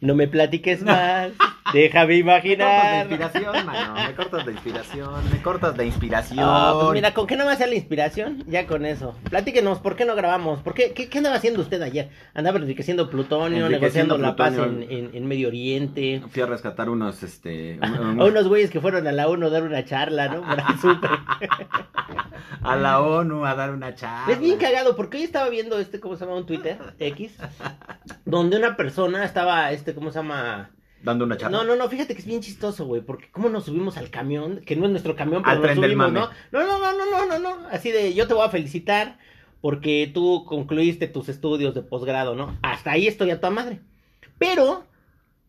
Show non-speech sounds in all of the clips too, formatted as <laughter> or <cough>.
No me platiques más. <laughs> Déjame Me cortas de imaginar. inspiración, mano. Me cortas de inspiración. Me cortas de inspiración. Ah, pues mira, ¿con qué no a ser la inspiración? Ya con eso. Platíquenos, ¿por qué no grabamos? ¿Por qué, qué, qué andaba haciendo usted ayer? Andaba enriqueciendo plutonio, Enriqueciendo negociando la paz en, en- en Medio Oriente. Fui a rescatar unos, este. <laughs> un- A un- unos güeyes que fueron a la ONU a dar una charla, ¿no? <laughs> A la ONU a dar una charla. Es bien cagado, porque hoy estaba viendo este, ¿cómo se llama? Un Twitter, X, donde una persona estaba, este, ¿cómo se llama? Dando una charla. No, no, no, fíjate que es bien chistoso, güey, porque cómo nos subimos al camión, que no es nuestro camión, pero Al nos subimos. ¿no? No, no, no, no, no, no, no, así de, yo te voy a felicitar porque tú concluiste tus estudios de posgrado, ¿no? Hasta ahí estoy a tu madre. Pero,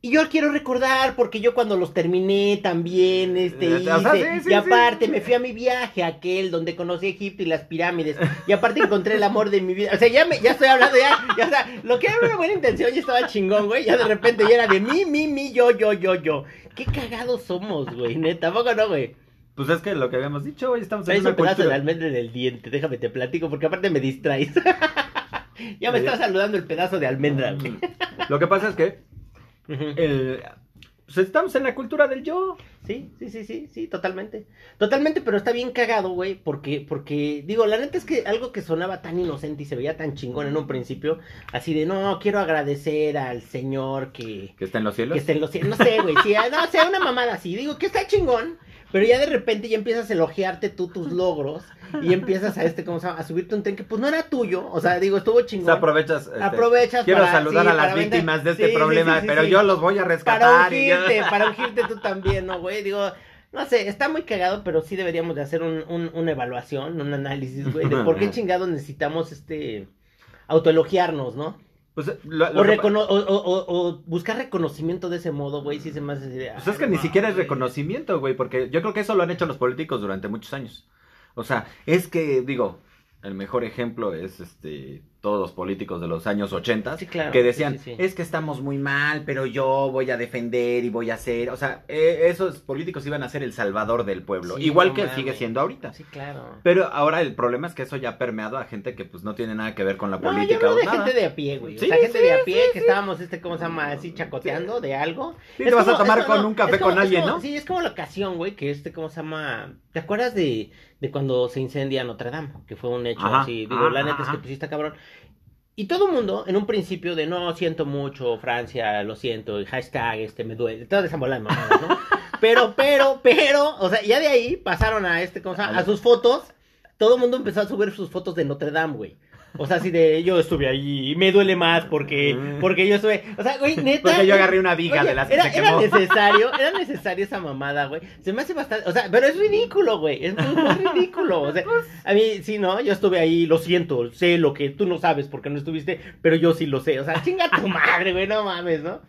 y yo quiero recordar, porque yo cuando los terminé también, este, Eh, sea, hice, sí, sí, y aparte sí. me fui a mi viaje, aquel donde conocí Egipto y las pirámides, y aparte encontré el amor de mi vida, o sea, ya, me, ya estoy hablando, ya, ya, o sea, lo que era una buena intención ya estaba chingón, güey, ya de repente ya era de mí, mí, mí, yo, yo, yo, yo. Qué cagados somos, güey, neta, ¿a poco no, güey? Pues es que lo que habíamos dicho, hoy estamos en una un pedazo de almendra en el diente, déjame te platico, porque aparte me distraes. <laughs> ya me está saludando el pedazo de almendra, güey. Lo que pasa es que El, pues estamos en la cultura del yo. Sí, sí, sí, sí, sí, totalmente. Totalmente, pero está bien cagado, güey, porque, porque, digo, la neta es que algo que sonaba tan inocente y se veía tan chingón en un principio, así de, no, quiero agradecer al señor que, Que está en los cielos. que esté en los cielos, no sé, güey, sí, <laughs> no, sea una mamada así, digo, que está chingón, pero ya de repente ya empiezas a elogiarte tú tus <laughs> logros y empiezas a este, ¿cómo se llama? A subirte un tren que pues no era tuyo, o sea, digo, estuvo O chingón. sea, aprovechas. este, Aprovechas Quiero para- saludar sí, a las para vender- víctimas de este Sí, problema, sí, pero yo los voy a para rescatar. y yo- ungirte, para ungirte tú <laughs> también, ¿no, güey? Digo, no sé, está muy cagado, pero sí deberíamos de hacer un, un- una evaluación, un análisis, güey, de <laughs> por qué chingados necesitamos, este, autoelogiarnos, ¿no? Pues, lo- lo O, recono- o, o- o- o buscar reconocimiento de ese modo, güey, sí se me hace de, Pues es que "Ay, ni siquiera es mames". reconocimiento, güey, porque yo creo que eso lo han hecho los políticos durante muchos años. O sea, es que, digo, el mejor ejemplo es este todos los políticos de los años 80 Sí, claro, que decían, sí, sí. es que estamos muy mal, pero yo voy a defender y voy a hacer, o sea, eh, esos políticos iban a ser el salvador del pueblo, igual no que mames. sigue siendo ahorita. Sí, claro. Pero ahora el problema es que eso ya ha permeado a gente que pues no tiene nada que ver con la No, yo política hablo o de nada. gente de a pie, güey. O sea, gente de a pie que estábamos, este, ¿cómo se llama? Así chacoteando de algo. Sí, Es te vas a como- tomar como- con un café como- con alguien, como- ¿no? Sí, es como la ocasión, güey, que este, ¿cómo se llama? ¿Te acuerdas de, de cuando se incendia Notre Dame? Que fue un hecho Ajá, así. Digo, la neta es que pues sí está cabrón. Y todo el mundo, en un principio de no, siento mucho, Francia, lo siento, y hashtag, este, me duele, toda esa bola de mamadas, ¿no? <laughs> Pero, pero, pero, o sea, ya de ahí pasaron a este, ¿cómo se llama? A sus fotos, todo el mundo empezó a subir sus fotos de Notre Dame, güey. O sea, así de, yo estuve ahí y me duele más porque, porque yo estuve, o sea, güey, neta. Porque yo agarré una viga Oye, de las que era, se era quemó. necesario, era necesario esa mamada, güey. Se me hace bastante, o sea, pero es ridículo, güey. Es muy, ridículo. O sea, a mí, sí, ¿no? Yo estuve ahí, lo siento, sé lo que tú no sabes porque no estuviste, pero yo sí lo sé. O sea, chinga tu madre, güey, no mames, ¿no?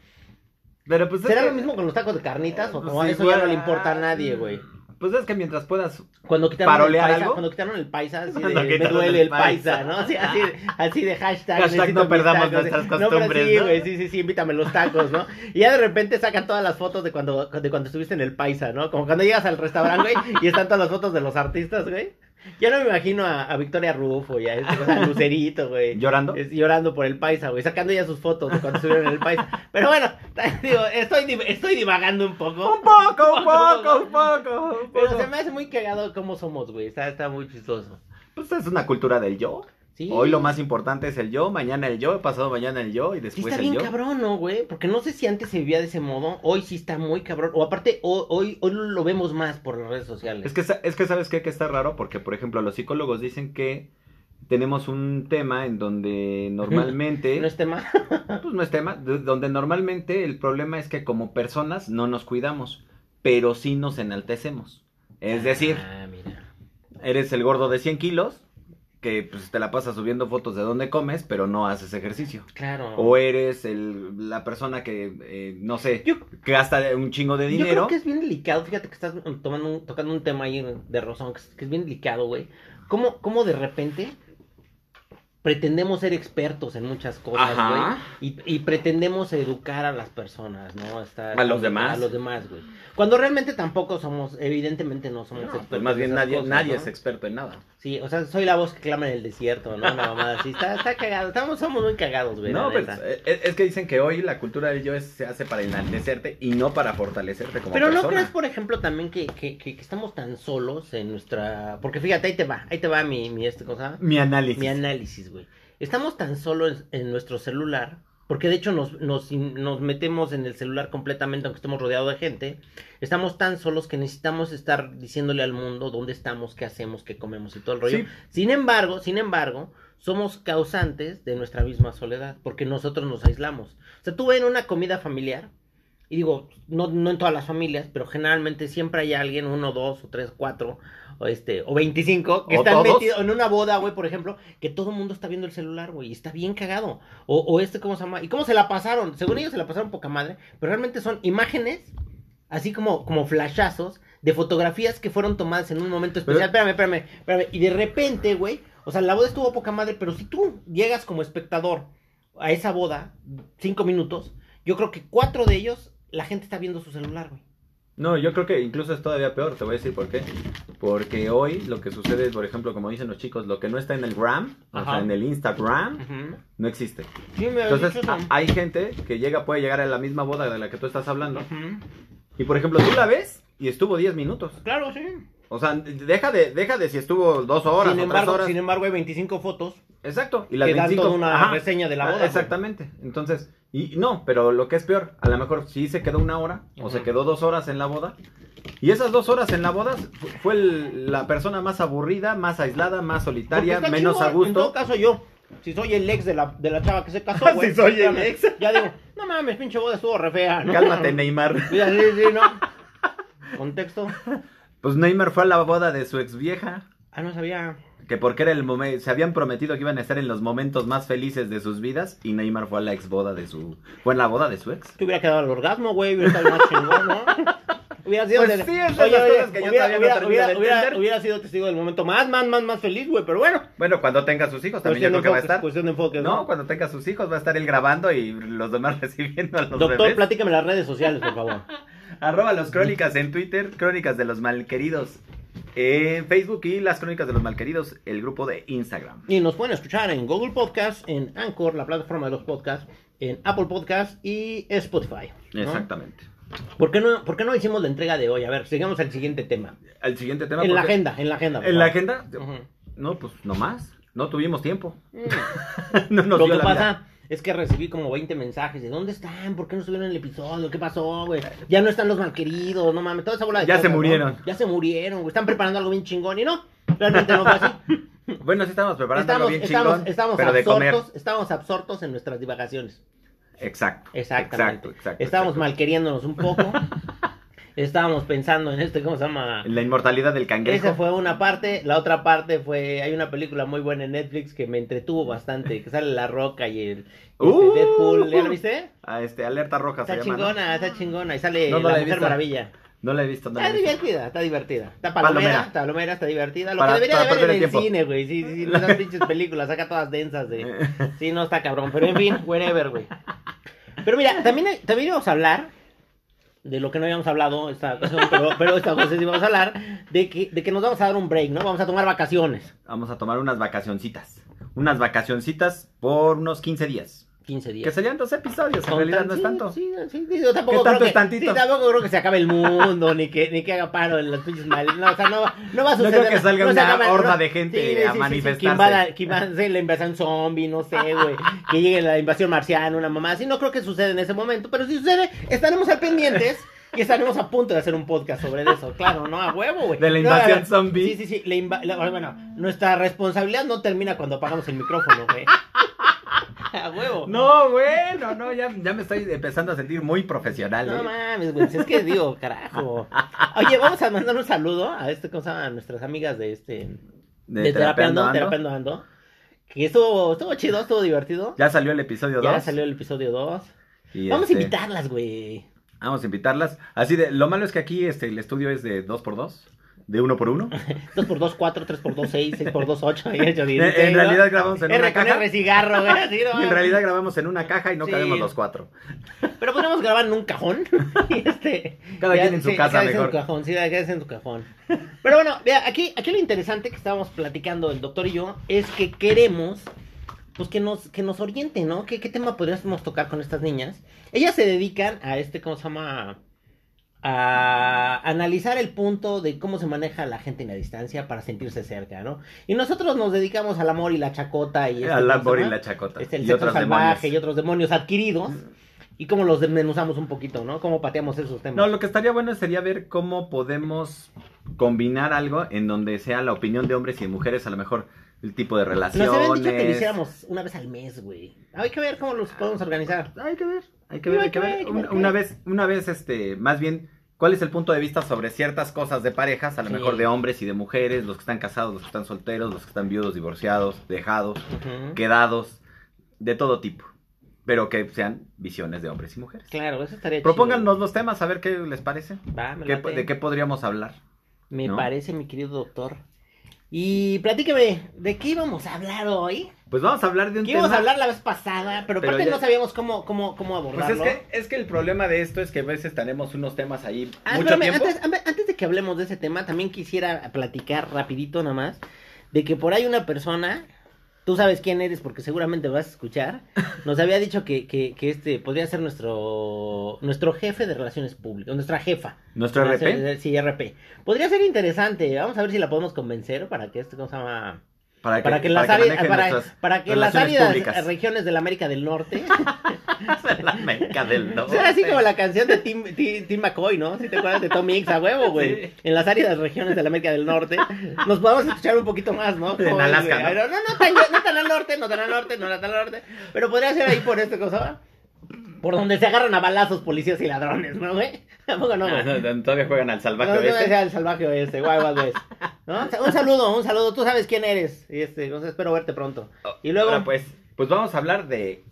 Pero pues es ¿Será que- lo mismo con los tacos de carnitas o Pues como eso ya no le importa a nadie, güey? Pues es que mientras puedas Cuando quitaron el ¿Parolear paisa, algo? cuando quitaron el paisa, así <laughs> de, me duele el el paisa, paisa. ¿no? Así, así, de- así de hashtag. Hashtag no perdamos tacos. nuestras No, costumbres, sí, sí, sí, sí, invítame los tacos, ¿no? Y ya de repente sacan todas las fotos de cuando, de cuando estuviste en el paisa, ¿no? Como cuando llegas al restaurante, güey, y están todas las fotos de los artistas, güey. Ya no me imagino a, a Victoria Rufo y a, este, <laughs> Lucerito, güey. llorando. Es- llorando por el paisa, güey, sacando ya sus fotos de cuando estuvieron en el paisa. Pero bueno, <laughs> digo, estoy, estoy divagando un poco. Un poco, un <laughs> poco, un poco. un Pero poco. se me hace muy cagado cómo somos, güey. Está, está muy chistoso. Pues es una cultura del yo. Sí. Hoy lo más importante es el yo, mañana el yo, pasado mañana el yo y Sí después está el bien yo. cabrón, ¿no, güey? Porque no sé si antes se vivía de ese modo. Hoy sí está muy cabrón. O aparte, ho- hoy, hoy lo vemos más por las redes sociales. Es que, es que sabes qué? que está raro porque, por ejemplo, los psicólogos dicen que tenemos un tema en donde normalmente... <laughs> No es tema. <laughs> Pues no es tema, de- donde normalmente el problema es que como personas no nos cuidamos, pero sí nos enaltecemos. Es decir, Ah, mira. eres el gordo de 100 kilos, que pues te la pasas subiendo fotos de dónde comes, pero no haces ejercicio. Claro. O eres el, la persona que, eh, no sé, Yo, que gasta un chingo de yo creo dinero. que es bien delicado. Fíjate que estás tomando un- tocando un tema ahí de es, que es bien delicado, güey. ¿Cómo, ¿Cómo de repente pretendemos ser expertos en muchas cosas, Ajá. güey. Y, y pretendemos educar a las personas, ¿no? Estar- A los demás. A los demás, güey. Cuando realmente tampoco somos, evidentemente no somos No, expertos. pues más en bien nadie, cosas, nadie ¿no? es experto en nada. Sí, o sea, soy la voz que clama en el desierto, ¿no? Una mamada así. Está, está cagado. Estamos, somos muy cagados, güey. No, pues eh, es, que dicen que hoy la cultura del yo es- se hace para enaltecerte y no para fortalecerte como Pero persona. no crees, por ejemplo, también que, que, que, que estamos tan solos en nuestra... Porque fíjate, ahí te va, ahí te va mi, mi este cosa, Mi análisis. mi análisis, güey. Estamos tan solos en, en nuestro celular, porque de hecho nos, nos, nos metemos en el celular completamente, aunque estemos rodeados de gente. Estamos tan solos que necesitamos estar diciéndole al mundo dónde estamos, qué hacemos, qué comemos y todo el rollo. Sí. Sin embargo, sin embargo, somos causantes de nuestra misma soledad, porque nosotros nos aislamos. O sea, tú ves en una comida familiar, y digo, no, no en todas las familias, pero generalmente siempre hay alguien, uno, dos, o tres, cuatro, o este, o veinticinco, que O están todos. metidos en una boda, güey, por ejemplo, que todo el mundo está viendo el celular, güey, y está bien cagado. O, o este, ¿cómo se llama? ¿Y cómo se la pasaron? Según ellos se la pasaron poca madre, pero realmente son imágenes, así como, como flashazos, de fotografías que fueron tomadas en un momento especial. Espérame, espérame, espérame. Y de repente, güey, o sea, la boda estuvo poca madre, pero si tú llegas como espectador a esa boda, cinco minutos, yo creo que cuatro de ellos, la gente está viendo su celular, güey. No, yo creo que incluso es todavía peor, te voy a decir por qué. Porque hoy lo que sucede es, por ejemplo, como dicen los chicos, lo que no está en el gram, o sea, en el Instagram, no existe. Sí, me habías Entonces, dicho hay gente que llega, puede llegar a la misma boda de la que tú estás hablando. Y, por ejemplo, tú la ves y estuvo 10 minutos. Claro, sí. O sea, deja de, deja de si estuvo dos horas sin, o embargo, tres horas. sin embargo, hay 25 fotos Exacto. Y las que dan 25... toda una Ajá. reseña de la Ah, boda. güey. Exactamente. Entonces, y no, pero lo que es peor, a lo mejor sí se quedó una hora o se quedó dos horas en la boda. Y esas dos horas en la boda fu- fue el- la persona más aburrida, más aislada, más solitaria, está menos a gusto. En todo caso, yo, si soy el ex de la, de la chava que se casó, <laughs> Si güey. soy el ex. <laughs> Ya digo, no mames, pinche boda estuvo re fea, ¿no? Cálmate, Neymar. Sí, sí, ¿no? <laughs> Contexto. Pues Neymar fue a la boda de su ex vieja. Ah, no sabía. Que porque era el momento, se habían prometido que iban a estar en los momentos más felices de sus vidas y Neymar fue a la ex boda de su, fue en la boda de su ex. Te hubiera quedado el orgasmo, güey, hubiera estado más chingón, ¿no? <laughs> Hubiera sido Pues de- sí, esas Oye, oye, que yo hubiera, no hubiera, sido testigo del momento más, más, más, más feliz, güey, pero bueno. Bueno, cuando tenga sus hijos también yo Cuestión creo que va a estar. cuestión de enfoques, No, ¿no? cuando tenga sus hijos va a estar él grabando y los demás <laughs> recibiendo a los Doctor, bebés. platícame las redes sociales, por favor. <laughs> Arroba los crónicas en Twitter, crónicas de los malqueridos en Facebook y las crónicas de los malqueridos, el grupo de Instagram. Y nos pueden escuchar en Google Podcast, en Anchor, la plataforma de los podcasts, en Apple Podcast y Spotify. ¿no? Exactamente. ¿Por qué, no, ¿Por qué no hicimos la entrega de hoy? A ver, sigamos al siguiente tema. El siguiente tema. En la agenda, en la agenda. En la agenda. Ujú. No, pues no más. No tuvimos tiempo. Mm. <laughs> no nos dio la pasa vida. Es que recibí como 20 mensajes de ¿dónde están? ¿Por qué no subieron el episodio? ¿Qué pasó, güey? Ya no están los malqueridos, no mames, toda esa bola de Ya se murieron. Ya se murieron, güey. Están preparando algo bien chingón y no, realmente no fue así. <laughs> Bueno, sí estamos preparando Estamos, algo bien estamos, chingón, estamos pero de comer. absortos, estamos absortos en nuestras divagaciones. Exacto. Exactamente. Exacto, exacto. Estábamos exacto. mal queriéndonos un poco. <laughs> Estábamos pensando en este, ¿cómo se llama? La inmortalidad del cangrejo. Esa fue una parte, la otra parte fue, hay una película muy buena en Netflix que me entretuvo bastante, que sale La Roca y el este, Uh. Deadpool, ¿ya la viste? Ah, este, alerta roja Está se llama, ¿no? chingona, está chingona, y sale No, no la Mujer visto. Maravilla. No la he visto, no Está he visto. divertida, está divertida. Está palomera, Palomera. está palomera, está divertida. Lo Para- que debería para de ver en el el tiempo. cine, güey. Sí, sí, sí, no esas pinches películas, saca todas densas de... Sí, no está cabrón, pero en fin, whatever, güey. Pero mira, también, también íbamos a hablar de lo que no habíamos hablado esta <laughs> pero, pero esta ocasión sí vamos a hablar de que, de que nos vamos a dar un break, ¿no? Vamos a tomar vacaciones. Vamos a tomar unas vacacioncitas. Unas vacacioncitas por unos 15 días. 15 días. Que serían dos episodios, en realidad tan- no es sí, tanto. Sí, sí, sí, yo tampoco ¿Qué tanto creo es que, tantito? sí, tampoco creo que se acabe el mundo, ni que, ni que haga paro en las pinches mal. No, o sea, no, va- no va a No suceder. creo que salga una acaba- horda de gente a Que manifestarse. que invada la invasión zombie, no sé, güey. que llegue la invasión marciana, una mamá así. No creo que suceda en ese momento, pero si sucede, estaremos al pendientes. Y estaremos a punto de hacer un podcast sobre eso, claro, ¿no? A huevo, güey. De la No, invasión a ver, zombie. Sí, sí, sí. la la- bueno, nuestra responsabilidad no termina cuando apagamos el micrófono, güey. <laughs> A huevo. No, bueno, no, ya, ya me estoy empezando a sentir muy profesional. No ¿eh? mames, güey, si es que digo, <laughs> carajo. Oye, vamos a mandar un saludo a este, ¿cómo se llama? A nuestras amigas de este, de, de Terapeando, Ando. Terapeando Ando. Que estuvo, estuvo chido, estuvo divertido. Ya salió el episodio 2. Ya salió el episodio 2. y, Vamos este, a invitarlas, güey. Vamos a invitarlas. Así de, lo malo es que aquí este, el estudio es de 2x2. De uno por uno. <laughs> 2 por 2, 4, 3 por 2, 6, 6 por 2, 8, y 8, En, en realidad grabamos en R una caja. R cigarro, güey, así, no En realidad grabamos en una caja y no Sí. cabemos los cuatro. Pero podemos grabar en un cajón. <laughs> y este, Cada ya, quien en su sí, casa, mejor. en su cajón, sí, cada quien en su cajón. Pero bueno, vea, aquí, aquí lo interesante que estábamos platicando el doctor y yo es que queremos pues que nos, que nos oriente, ¿no? ¿Qué, ¿Qué tema podríamos tocar con estas niñas? Ellas se dedican a este, ¿cómo se llama? A analizar el punto de cómo se maneja la gente en la distancia para sentirse cerca, ¿no? Y nosotros nos dedicamos al amor y la chacota y este, Al ¿cómo se amor y la chacota. Este, el y sexo salvaje demonios. y otros demonios adquiridos. Y cómo los desmenuzamos un poquito, ¿no? Cómo pateamos esos temas. No, lo que estaría bueno sería ver cómo podemos combinar algo en donde sea la opinión de hombres y de mujeres, a lo mejor el tipo de Nos relaciones. habían dicho que lo hiciéramos una vez al mes, güey. Hay que ver cómo los podemos organizar. Hay que ver, hay que ver, hay que ver, Una, vez, una vez, este, más bien, ¿cuál es el punto de vista sobre ciertas cosas de parejas? A lo Sí. mejor de hombres y de mujeres, los que están casados, los que están solteros, los que están viudos, divorciados, dejados, quedados, de todo tipo. Pero que sean visiones de hombres y mujeres. Claro, eso estaría Propónganos chido. los temas, a ver qué les parece. Va, me ¿Qué-. ¿De qué podríamos hablar? Me ¿no? parece, mi querido doctor. Y platíqueme, ¿de qué íbamos a hablar hoy? Pues vamos a hablar de un Que tema. íbamos a hablar la vez pasada, pero, Pero aparte ya- no sabíamos cómo, cómo, cómo Pues abordarlo. es que, es que el problema de esto es que a veces tenemos unos temas ahí Ah, mucho espérame, tiempo. antes, de que hablemos de ese tema, también quisiera platicar rapidito nada más de que por ahí una persona, tú sabes quién eres porque seguramente vas a escuchar, <laughs> nos había dicho que, que, que este podría ser nuestro nuestro jefe de relaciones públicas, nuestra jefa. Nuestro RP. Relaciones- Sí, RP. Podría ser interesante, vamos a ver si la podemos convencer para que este, ¿cómo se llama? Para que, Para que, las, áreas- manejen para, para que las áreas públicas. regiones de la América del Norte <laughs> la América del O Norte. sea, así como la canción de Tim, Tim, Tim McCoy, ¿no? Si te acuerdas de Tom Mix a huevo, güey. Sí. En las áreas regiones de la América del Norte. Nos podemos escuchar un poquito más, ¿no? <laughs> En Alaska. ¿no? No, no, tan, no tan al norte, no tan al norte, no tan al norte. Pero podría ser ahí por este cosa. Por donde se agarran a balazos policías y ladrones, ¿no, güey? <laughs> Tampoco no, güey. no, no, todavía juegan al salvaje No, no oeste. sea el salvaje oeste, guay, guay, guay. ¿No? Un saludo, un saludo. Tú sabes quién eres. Y este, entonces espero verte pronto. Y luego. Ahora, pues, pues vamos a hablar de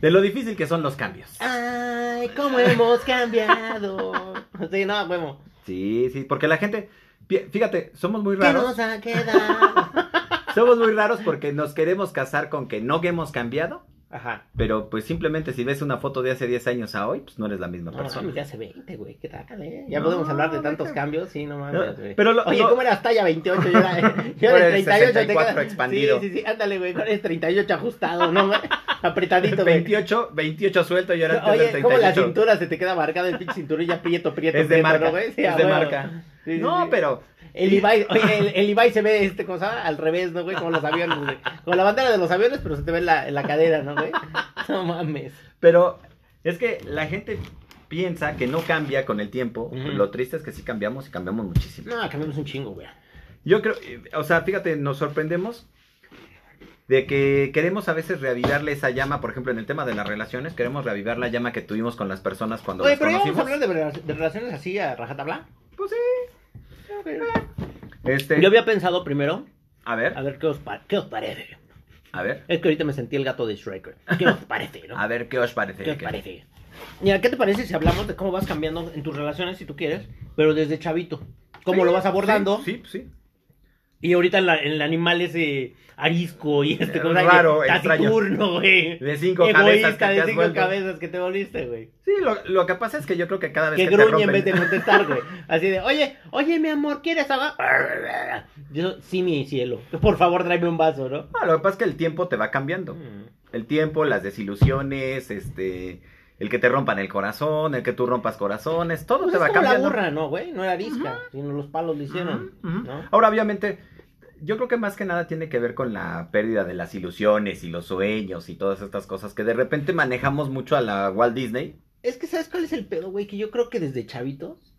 de lo difícil que son los cambios. Ay, cómo hemos cambiado. Sí, no, huevo. Sí, sí, porque la gente, fíjate, somos muy ¿Qué raros. nos ha quedado? <laughs> Somos muy raros porque nos queremos casar con que no hemos cambiado, Ajá. pero pues simplemente si ves una foto de hace 10 años a hoy, pues no eres la misma No persona. mames, ya hace 20, güey. ¿Qué tal, eh? Ya No, podemos hablar de tantos cambios, sí, no No, mames, güey. pero lo- Oye, ¿cómo eras talla 28? Yo era, <laughs> yo era <laughs> eres 38. te 64 queda- expandido. Sí, sí, sí, ándale, güey. Eres 38 ajustado, ¿no, güey? <laughs> Apretadito, güey. 28, 28 suelto y ahora Oye, del ¿cómo la 38. cintura se te queda marcada el pinche cinturilla prieto, prieto, Es de prieto, marca, ¿no, güey? Sí, es de marca. Sí, no, sí. pero El Ibai, oye, el, el <laughs> Ibai se ve, este, ¿cómo se llama? Al revés, ¿no, güey? Como los aviones, güey. Como la bandera de los aviones, pero se te ve la, la cadera, ¿no, güey? No mames. Pero es que la gente piensa que no cambia con el tiempo. Lo triste es que sí cambiamos y cambiamos muchísimo. No, cambiamos un chingo, güey. Yo creo, o sea, fíjate, nos sorprendemos de que queremos a veces reavivarle esa llama, por ejemplo, en el tema de las relaciones, queremos reavivar la llama que tuvimos con las personas cuando Oye, las pero ya vamos a hablar de, de relaciones así a rajatabla. Pues sí. Este, Yo había pensado primero, a ver, a ver qué os, pa- qué os parece. a ver, Es que ahorita me sentí el gato de Shrek. ¿Qué os parece, no? a ver qué os parece. ¿Qué parece? Mira, ¿qué te parece si hablamos de cómo vas cambiando en tus relaciones, si tú quieres, pero desde chavito? ¿Cómo Sí, lo vas abordando? Sí, sí. sí. Y ahorita en, la- en el animal ese arisco y este Eh, cosa raro, taciturno, güey. De cinco Egoísta, cabezas que te de cinco vuelto. cabezas que te volviste, güey. Sí, lo, lo que pasa es que yo creo que cada vez Que que, te gruñe en rompen- vez de contestar, güey. Así de, oye, oye, mi amor, ¿quieres agua? Yo, sí, mi cielo. Por favor, tráeme un vaso, ¿no? Ah, lo que pasa es que el tiempo te va cambiando. El tiempo, las desilusiones, este, el que te rompan el corazón, el que tú rompas corazones, todo Pues es va como la cambiando. burra, ¿no, güey? No era arisca, sino los palos lo hicieron. Ahora, obviamente, yo creo que más que nada tiene que ver con la pérdida de las ilusiones y los sueños y todas estas cosas que de repente manejamos mucho a la Walt Disney. Es que, ¿sabes cuál es el pedo, güey? Que yo creo que desde chavitos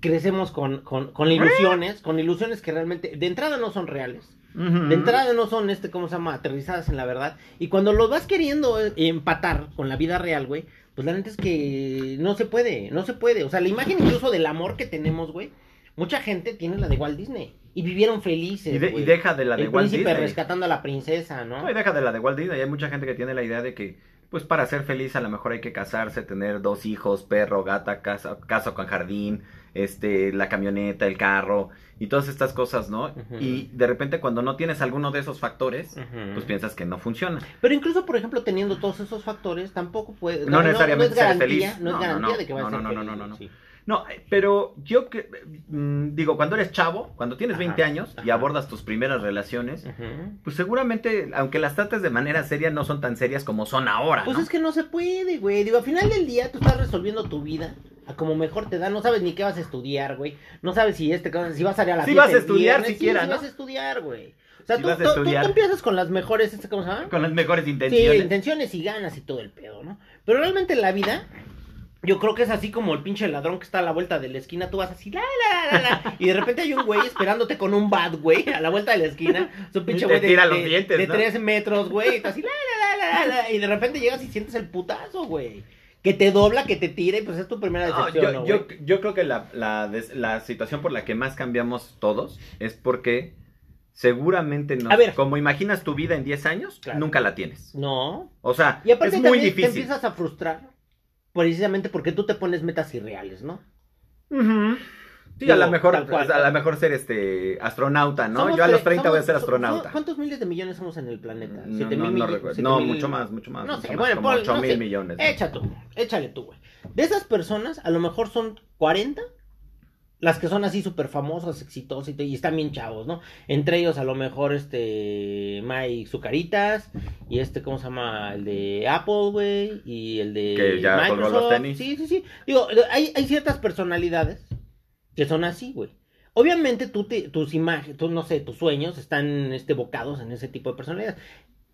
crecemos con, con, con ilusiones, con ilusiones que realmente, de entrada no son reales. De entrada no son, este, ¿cómo se llama? Aterrizadas en la verdad. Y cuando los vas queriendo eh, empatar con la vida real, güey, pues la neta es que no se puede, no se puede. O sea, la imagen incluso del amor que tenemos, güey, mucha gente tiene la de Walt Disney. Y vivieron felices, Y, de- y deja de la de El Walt príncipe Disney. rescatando a la princesa, ¿no? No, y deja de la de Walt Disney. Hay mucha gente que tiene la idea de que, pues para ser feliz a lo mejor hay que casarse, tener dos hijos, perro, gata, casa, casa con jardín, este, la camioneta, el carro y todas estas cosas, ¿no? Y de repente cuando no tienes alguno de esos factores, pues piensas que no funciona. Pero incluso, por ejemplo, teniendo todos esos factores, tampoco puede. No necesariamente es ser garantía, feliz. No, No, es no, garantía no. de que vas No, a ser no, no, feliz. no, no, no. sí. No, eh, pero yo que, mm, digo, cuando eres chavo, cuando tienes Ajá, 20 años y abordas tus primeras relaciones, pues seguramente, aunque las trates de manera seria, no son tan serias como son ahora, Pues ¿no? es que no se puede, güey. Digo, al final del día tú estás resolviendo tu vida a como mejor te da. No sabes ni qué vas a estudiar, güey. No sabes si este si vas a salir a la Si vas a estudiar viernes. siquiera, sí, ¿no? vas a estudiar, güey. O sea, Si tú, tú- tú- empiezas con las mejores, ¿cómo se llama? Con las mejores Sí, intenciones. intenciones y ganas y todo el pedo, ¿no? Pero realmente en la vida, yo creo que es así como el pinche ladrón que está a la vuelta de la esquina, tú vas así, la, la, la, la, y de repente hay un güey esperándote con un bad, güey, a la vuelta de la esquina, es un pinche güey de, tira los de, dientes, de ¿no? tres metros, güey, y tú así, la, la, la, la, la, y de repente llegas y sientes el putazo, güey. Que te dobla, que te tira, y pues es tu primera No, decepción, yo, ¿no, yo, güey? yo creo que la, la, situación por la que más cambiamos todos es porque seguramente no. A ver. Como imaginas tu vida en 10 años, Claro. nunca la tienes. No. O sea, Y aparte es muy también te difícil. empiezas a frustrar, precisamente porque tú te pones metas irreales, ¿no? Ujú. Sí, a lo mejor, tal cual. a lo mejor ser este astronauta, ¿no? Somos Yo a los tre- 30 voy a ser astronauta. ¿Cuántos miles de millones somos en el planeta? No, ¿Siete no, mil no millones? recuerdo. ¿Siete No, mil? mucho más, mucho más. No mucho sé, más, bueno, como pon- 8 no mil sé. millones. Echa tú, échale tú, güey. De esas personas, a lo mejor son 40 las que son así súper famosas, exitosas y, están bien chavos, ¿no? Entre ellos, a lo mejor, este, Mike Zucaritas y este, ¿cómo se llama? El de Apple, güey, y el de Que ya colgó los tenis. Sí, sí, sí. Digo, hay, hay ciertas personalidades que son así, güey. Obviamente tú te, tus imágenes, tú, no sé, tus sueños están este, bocados en ese tipo de personalidades.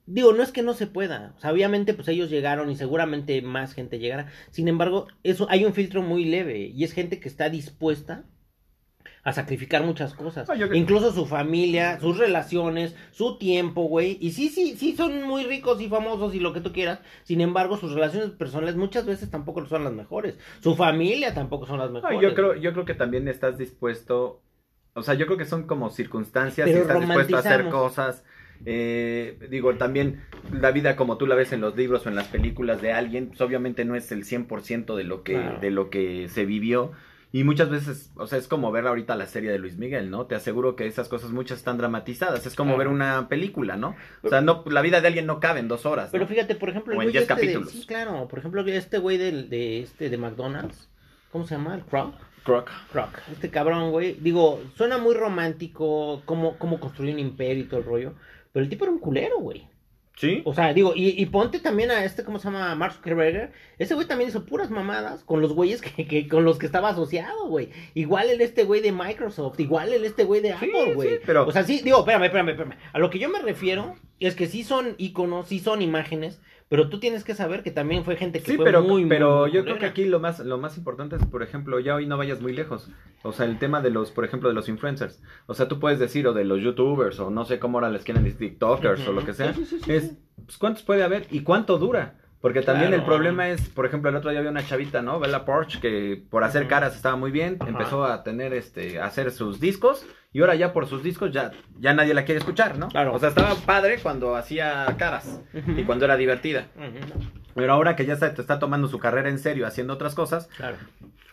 Digo, no es que no se pueda. O sea, obviamente, pues ellos llegaron y seguramente más gente llegará. Sin embargo, eso hay un filtro muy leve y es gente que está dispuesta a sacrificar muchas cosas. Incluso su familia, sus relaciones, su tiempo, güey. Y sí, sí, sí, son muy ricos y famosos y lo que tú quieras. Sin embargo, sus relaciones personales muchas veces tampoco son las mejores. Su familia tampoco son las mejores. yo creo, yo creo que también estás dispuesto, o sea, yo creo que son como circunstancias y Pero estás dispuesto a hacer cosas. eh, digo, también la vida como tú la ves en los libros o en las películas de alguien, pues obviamente no es el 100% de lo que Claro. de lo que se vivió. Y muchas veces, o sea, es como ver ahorita la serie de Luis Miguel, ¿no? Te aseguro que esas cosas muchas están dramatizadas. Es como Claro. ver una película, ¿no? O sea, no, la vida de alguien no cabe en dos horas. Pero ¿no? fíjate, por ejemplo, el O en güey 10 este de- sí, claro. Por ejemplo, este güey del- de, este de McDonald's. ¿Cómo se llama? ¿El Croc? Croc. Croc. Este cabrón, güey. Digo, suena muy romántico, cómo, cómo construir un imperio y todo el rollo. Pero el tipo era un culero, güey. ¿Sí? O sea, digo, y, y ponte también a este, ¿cómo se llama? Mark Zuckerberg. Ese güey también hizo puras mamadas con los güeyes que, que- con los que estaba asociado, güey. Igual el este güey de Microsoft, igual el este güey de Sí, Apple, güey. sí, pero- O sea, sí, digo, espérame, espérame, espérame. A lo que yo me refiero es que sí son iconos, sí son imágenes, pero tú tienes que saber que también fue gente que Sí, fue pero, muy, muy, pero muy yo creo que aquí lo más, lo más importante es, por ejemplo, ya hoy no vayas muy lejos. O sea, el tema de los, por ejemplo, de los influencers. O sea, tú puedes decir, o de los youtubers, o no sé cómo ahora les quieren decir, tiktokers, o lo que sea. Sí, sí, sí, es, sí. pues, ¿cuántos puede haber y cuánto dura? Porque también Claro. el problema es, por ejemplo, el otro día había una chavita, ¿no? Bella Porsche, que por hacer caras estaba muy bien, Ajá. empezó a tener, este, a hacer sus discos, y ahora ya por sus discos ya, ya nadie la quiere escuchar, ¿no? Claro. O sea, estaba padre cuando hacía caras, y cuando era divertida. Ujú, Pero ahora que ya está, está tomando su carrera en serio, haciendo otras cosas, Claro.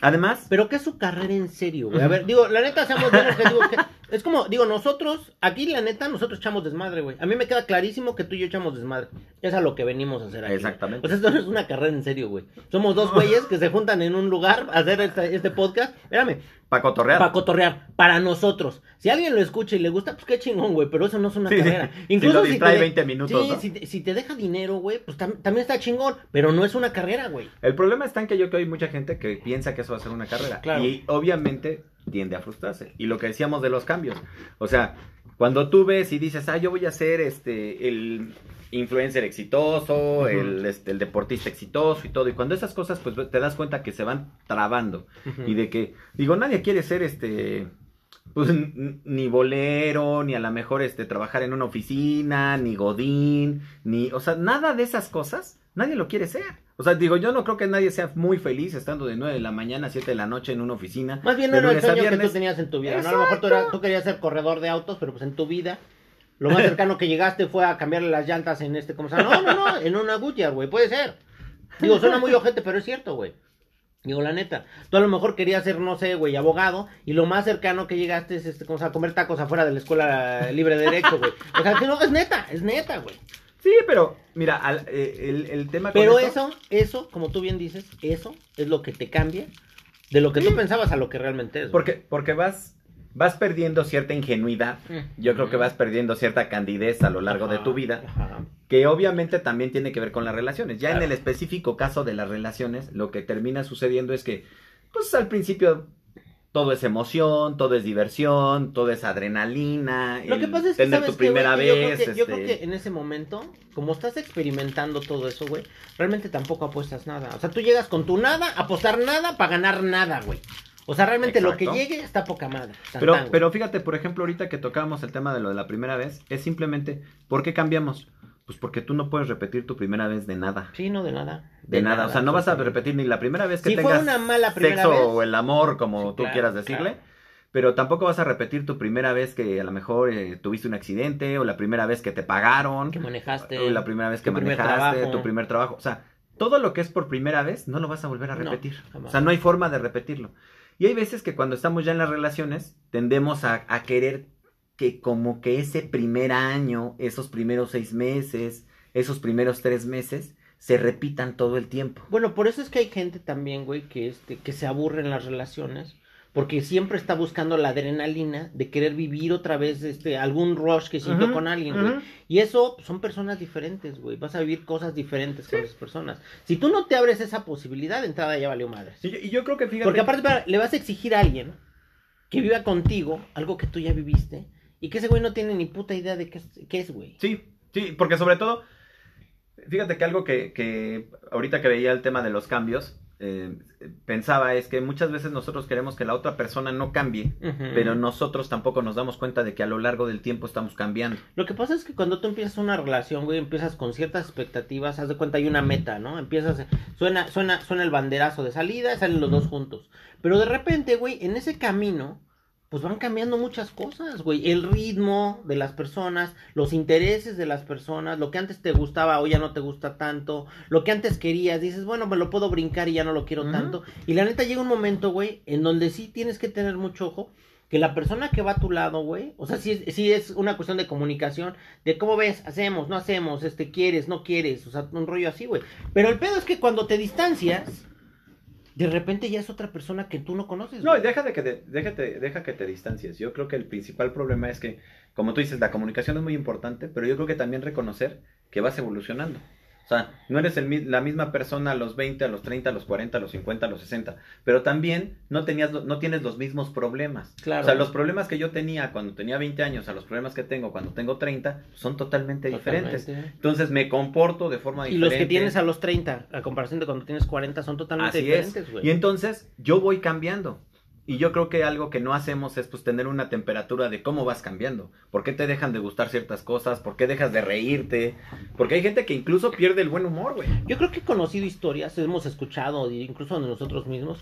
además, Pero ¿qué es su carrera en serio, güey? A ver, digo, la neta, seamos bien objetivos. que- es como, digo, nosotros, aquí la neta, nosotros echamos desmadre, güey. A mí me queda clarísimo que tú y yo echamos desmadre. Es a lo que venimos a hacer aquí. Exactamente. O sea, esto no es una carrera en serio, güey. Somos dos güeyes que se juntan en un lugar a hacer este, este podcast. Espérame, para cotorrear. para cotorrear, para nosotros. Si alguien lo escucha y le gusta, pues qué chingón, güey, pero eso no es una Sí, sí. carrera. <laughs> Si lo distrae 20 minutos, Sí, ¿no? si, te, si te deja dinero, güey, pues tam- también está chingón, pero no es una carrera, güey. El problema está en que yo creo que hay mucha gente que piensa que eso va a ser una carrera. Claro. Y obviamente tiende a frustrarse. Y lo que decíamos de los cambios. O sea, cuando tú ves y dices, ah, yo voy a ser este el influencer exitoso, el, este, el deportista exitoso y todo. Y cuando esas cosas, pues te das cuenta que se van trabando. Y de que, digo, nadie quiere ser este, pues ni bolero, ni a lo mejor este, trabajar en una oficina, ni godín, ni, o sea, nada de esas cosas, nadie lo quiere ser. O sea, digo, yo no creo que nadie sea muy feliz estando de 9 de la mañana a 7 de la noche en una oficina. Más bien no era el sueño que tú tenías en tu vida, ¿no? A lo mejor tú, era- tú querías ser corredor de autos, pero pues en tu vida lo más cercano que llegaste fue a cambiarle las llantas en este, ¿cómo se llama? No, no, no, en una Goodyear, güey, puede ser. Digo, suena muy ojete, pero es cierto, güey. Digo, la neta, tú a lo mejor querías ser, no sé, güey, abogado, y lo más cercano que llegaste es, este, como, o sea, comer tacos afuera de la escuela libre de derecho, güey. O sea, que no, es neta, es neta, güey. Sí, pero mira, al- eh, el, el tema con Pero esto- eso, eso, como tú bien dices, eso es lo que te cambia de lo que tú pensabas a lo que realmente es. Porque, porque vas, vas perdiendo cierta ingenuidad. Yo creo que vas perdiendo cierta candidez a lo largo de Ajá, tu vida. ajá. Que obviamente también tiene que ver con las relaciones. Ya en Claro. el específico caso de las relaciones, lo que termina sucediendo es que, pues al principio todo es emoción, todo es diversión, todo es adrenalina. Lo que pasa es que tener sabes tu güey? primera Que yo creo vez. que, yo creo este, que en ese momento, como estás experimentando todo eso, güey, realmente tampoco apuestas nada. O sea, tú llegas con tu nada, apostar nada para ganar nada, güey. O sea, realmente lo que llegue está poca madre. Tan, Pero, tan, pero fíjate, por ejemplo, ahorita que tocábamos el tema de lo de la primera vez, es simplemente, ¿por qué cambiamos? Pues porque tú no puedes repetir tu primera vez de nada. Sí, no, de nada. De, nada. O sea, no vas a repetir ni la primera vez que Si fue tengas una mala primera sexo vez. o el amor, como Sí, tú claro, quieras decirle. claro. Pero tampoco vas a repetir tu primera vez que a lo mejor eh, tuviste un accidente o la primera vez que te pagaron. Que manejaste. O la primera vez que primer manejaste, tu primer trabajo. O sea, todo lo que es por primera vez no lo vas a volver a repetir. o sea, no hay forma de repetirlo. Y hay veces que cuando estamos ya en las relaciones, tendemos a, querer que como que ese primer año, esos primeros seis meses, esos primeros tres meses, se repitan todo el tiempo. Bueno, por eso es que hay gente también, güey, que, este, que se aburre en las relaciones. Porque siempre está buscando la adrenalina de querer vivir otra vez este, algún rush que sintió con alguien, güey. Y eso son personas diferentes, güey. Vas a vivir cosas diferentes con esas personas. Si tú no te abres esa posibilidad, de entrada ya valió madres. Y yo, y yo creo que fíjate. Porque aparte para- le vas a exigir a alguien que viva contigo algo que tú ya viviste y que ese güey no tiene ni puta idea de qué es, qué es, güey. Sí, sí, porque sobre todo, fíjate que algo que, que ahorita que veía el tema de los cambios, eh, pensaba es que muchas veces nosotros queremos que la otra persona no cambie, pero nosotros tampoco nos damos cuenta de que a lo largo del tiempo estamos cambiando. Lo que pasa es que cuando tú empiezas una relación, güey, empiezas con ciertas expectativas, haz de cuenta hay una meta, ¿no? Empiezas, suena, suena, suena el banderazo de salida, salen los dos juntos. Pero de repente, güey, en ese camino, pues van cambiando muchas cosas, güey. El ritmo de las personas, los intereses de las personas, lo que antes te gustaba hoy ya no te gusta tanto, lo que antes querías, dices, bueno, me lo puedo brincar y ya no lo quiero tanto. Y la neta llega un momento, güey, en donde sí tienes que tener mucho ojo. Que la persona que va a tu lado, güey, o sea, sí es, sí es una cuestión de comunicación, de cómo ves, hacemos, no hacemos, este, quieres, no quieres, o sea, un rollo así, güey. Pero el pedo es que cuando te distancias, de repente ya es otra persona que tú no conoces. No, y deja, de que te, déjate- deja que te distancies. Yo creo que el principal problema es que, como tú dices, la comunicación es muy importante, pero yo creo que también reconocer que vas evolucionando. O sea, no eres el la misma persona a los 20, a los 30, a los 40, a los 50, a los 60, pero también no, tenías, no tienes los mismos problemas. Claro. O sea, los problemas que yo tenía cuando tenía 20 años a los problemas que tengo cuando tengo 30 son totalmente, diferentes. Entonces me comporto de forma Y diferente. los que tienes a los 30, a comparación de cuando tienes 40, son totalmente Así diferentes. Y entonces yo voy cambiando. Y yo creo que algo que no hacemos es pues tener una temperatura de cómo vas cambiando. ¿Por qué te dejan de gustar ciertas cosas? ¿Por qué dejas de reírte? Porque hay gente que incluso pierde el buen humor, güey. Yo creo que he conocido historias, hemos escuchado, incluso de nosotros mismos,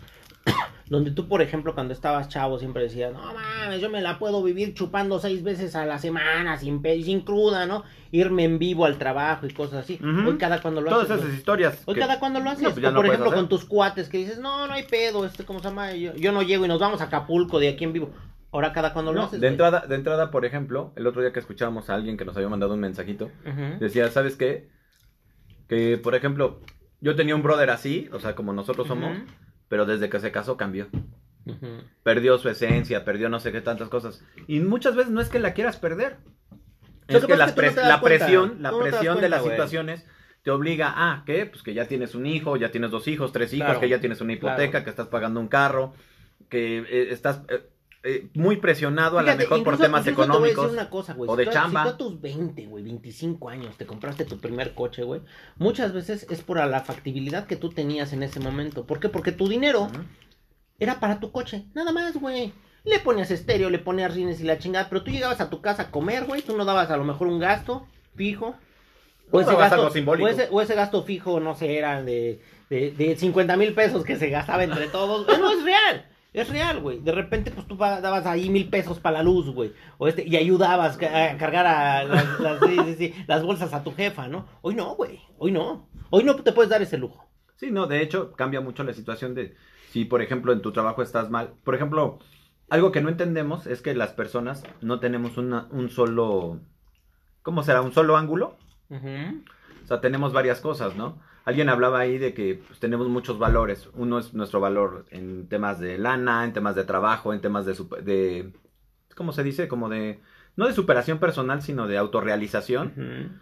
donde tú, por ejemplo, cuando estabas chavo, siempre decías, no mames, yo me la puedo vivir chupando seis veces a la semana, sin, sin cruda, ¿no? Irme en vivo al trabajo y cosas así. Hoy cada cuando lo Todas haces. esas güey. historias. Hoy que- cada cuando lo haces. No, pues ya O no por ejemplo, hacer. con tus cuates que dices, no, no hay pedo, este, ¿cómo se llama? Yo, yo no llego y nos vamos a Acapulco de aquí en vivo. Ahora cada cuando lo No, haces. de entrada, de entrada, por ejemplo, el otro día que escuchábamos a alguien que nos había mandado un mensajito, decía, ¿sabes qué? Que, por ejemplo, yo tenía un brother así, o sea, como nosotros somos. Pero desde que se casó cambió. Perdió su esencia, perdió no sé qué tantas cosas. Y muchas veces no es que la quieras perder. Es que la, no la presión, la presión de las situaciones te obliga a que pues que ya tienes un hijo, ya tienes dos hijos, tres hijos, Claro. que ya tienes una hipoteca, Claro. que estás pagando un carro, que eh, estás eh, eh, muy presionado a lo mejor por temas incluso te voy a decir económicos. una cosa, güey. o Si de tú- chamba. Si tú a tus 20, güey, 25 años te compraste tu primer coche, güey, muchas veces es por la factibilidad que tú tenías en ese momento. ¿Por qué? Porque tu dinero era para tu coche, nada más, güey. Le ponías estéreo, le ponías rines y la chingada, pero tú llegabas a tu casa a comer, güey, tú no dabas a lo mejor un gasto fijo. No dabas algo simbólico. o ese, o ese gasto fijo, no sé, era de, de, de 50 mil pesos que se gastaba entre todos. <laughs> No, es real. Es real, güey. De repente, pues tú dabas ahí mil pesos para la luz, güey. O este, y ayudabas a cargar a las, las- sí, sí, sí, las bolsas a tu jefa, ¿no? Hoy no, güey. Hoy no. Hoy no te puedes dar ese lujo. Sí, no, de hecho, cambia mucho la situación de si, por ejemplo, en tu trabajo estás mal. Por ejemplo, algo que no entendemos es que las personas no tenemos una, un solo, ¿cómo será? Un solo ángulo. O sea, tenemos varias cosas, ¿no? Alguien hablaba ahí de que pues, tenemos muchos valores. Uno es nuestro valor en temas de lana, en temas de trabajo, en temas de, de ¿cómo se dice? Como de, no de superación personal, sino de autorrealización.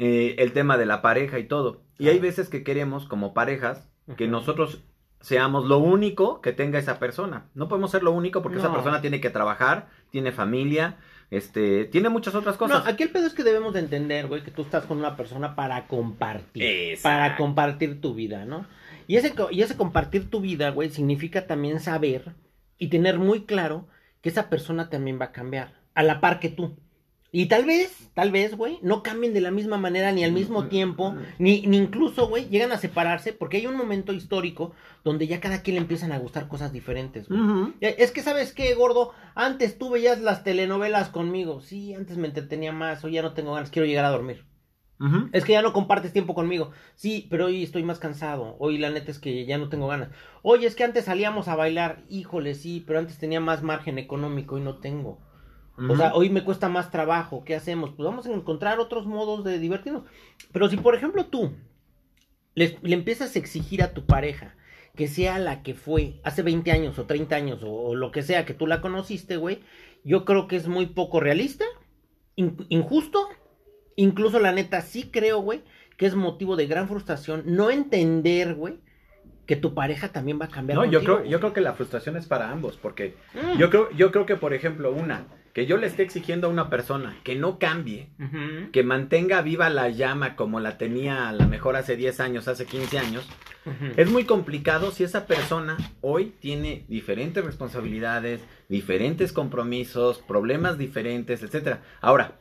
Eh, el tema de la pareja y todo. Y hay veces que queremos, como parejas, que nosotros seamos lo único que tenga esa persona. No podemos ser lo único porque esa persona tiene que trabajar, tiene familia, este, tiene muchas otras cosas. No, aquí el pedo es que debemos de entender, güey, que tú estás con una persona para compartir. Exacto. Para compartir tu vida, ¿no? Y ese, y ese compartir tu vida, güey, significa también saber y tener muy claro que esa persona también va a cambiar, a la par que tú. Y tal vez, tal vez, güey, no cambien de la misma manera ni al mismo tiempo, ni, ni incluso, güey, llegan a separarse porque hay un momento histórico donde ya cada quien le empiezan a gustar cosas diferentes, güey. Es que, ¿sabes qué, gordo? Antes tú veías las telenovelas conmigo. Sí, antes me entretenía más. Hoy ya no tengo ganas. Quiero llegar a dormir. Es que ya no compartes tiempo conmigo. Sí, pero hoy estoy más cansado. Hoy la neta es que ya no tengo ganas. Oye, es que antes salíamos a bailar. Híjole, sí, pero antes tenía más margen económico y no tengo. O sea, hoy me cuesta más trabajo. ¿Qué hacemos? Pues vamos a encontrar otros modos de divertirnos. Pero si, por ejemplo, tú le, le empiezas a exigir a tu pareja que sea la que fue hace 20 años o 30 años o, o lo que sea que tú la conociste, güey, yo creo que es muy poco realista, in- injusto, incluso la neta sí creo, güey, que es motivo de gran frustración no entender, güey, que tu pareja también va a cambiar. No, yo contigo, creo, yo creo que la frustración es para ambos, porque Mm. yo creo, yo creo que, por ejemplo, una, que yo le esté exigiendo a una persona que no cambie, que mantenga viva la llama como la tenía a lo mejor hace 10 años, hace 15 años, es muy complicado si esa persona hoy tiene diferentes responsabilidades, diferentes compromisos, problemas diferentes, etcétera. Ahora,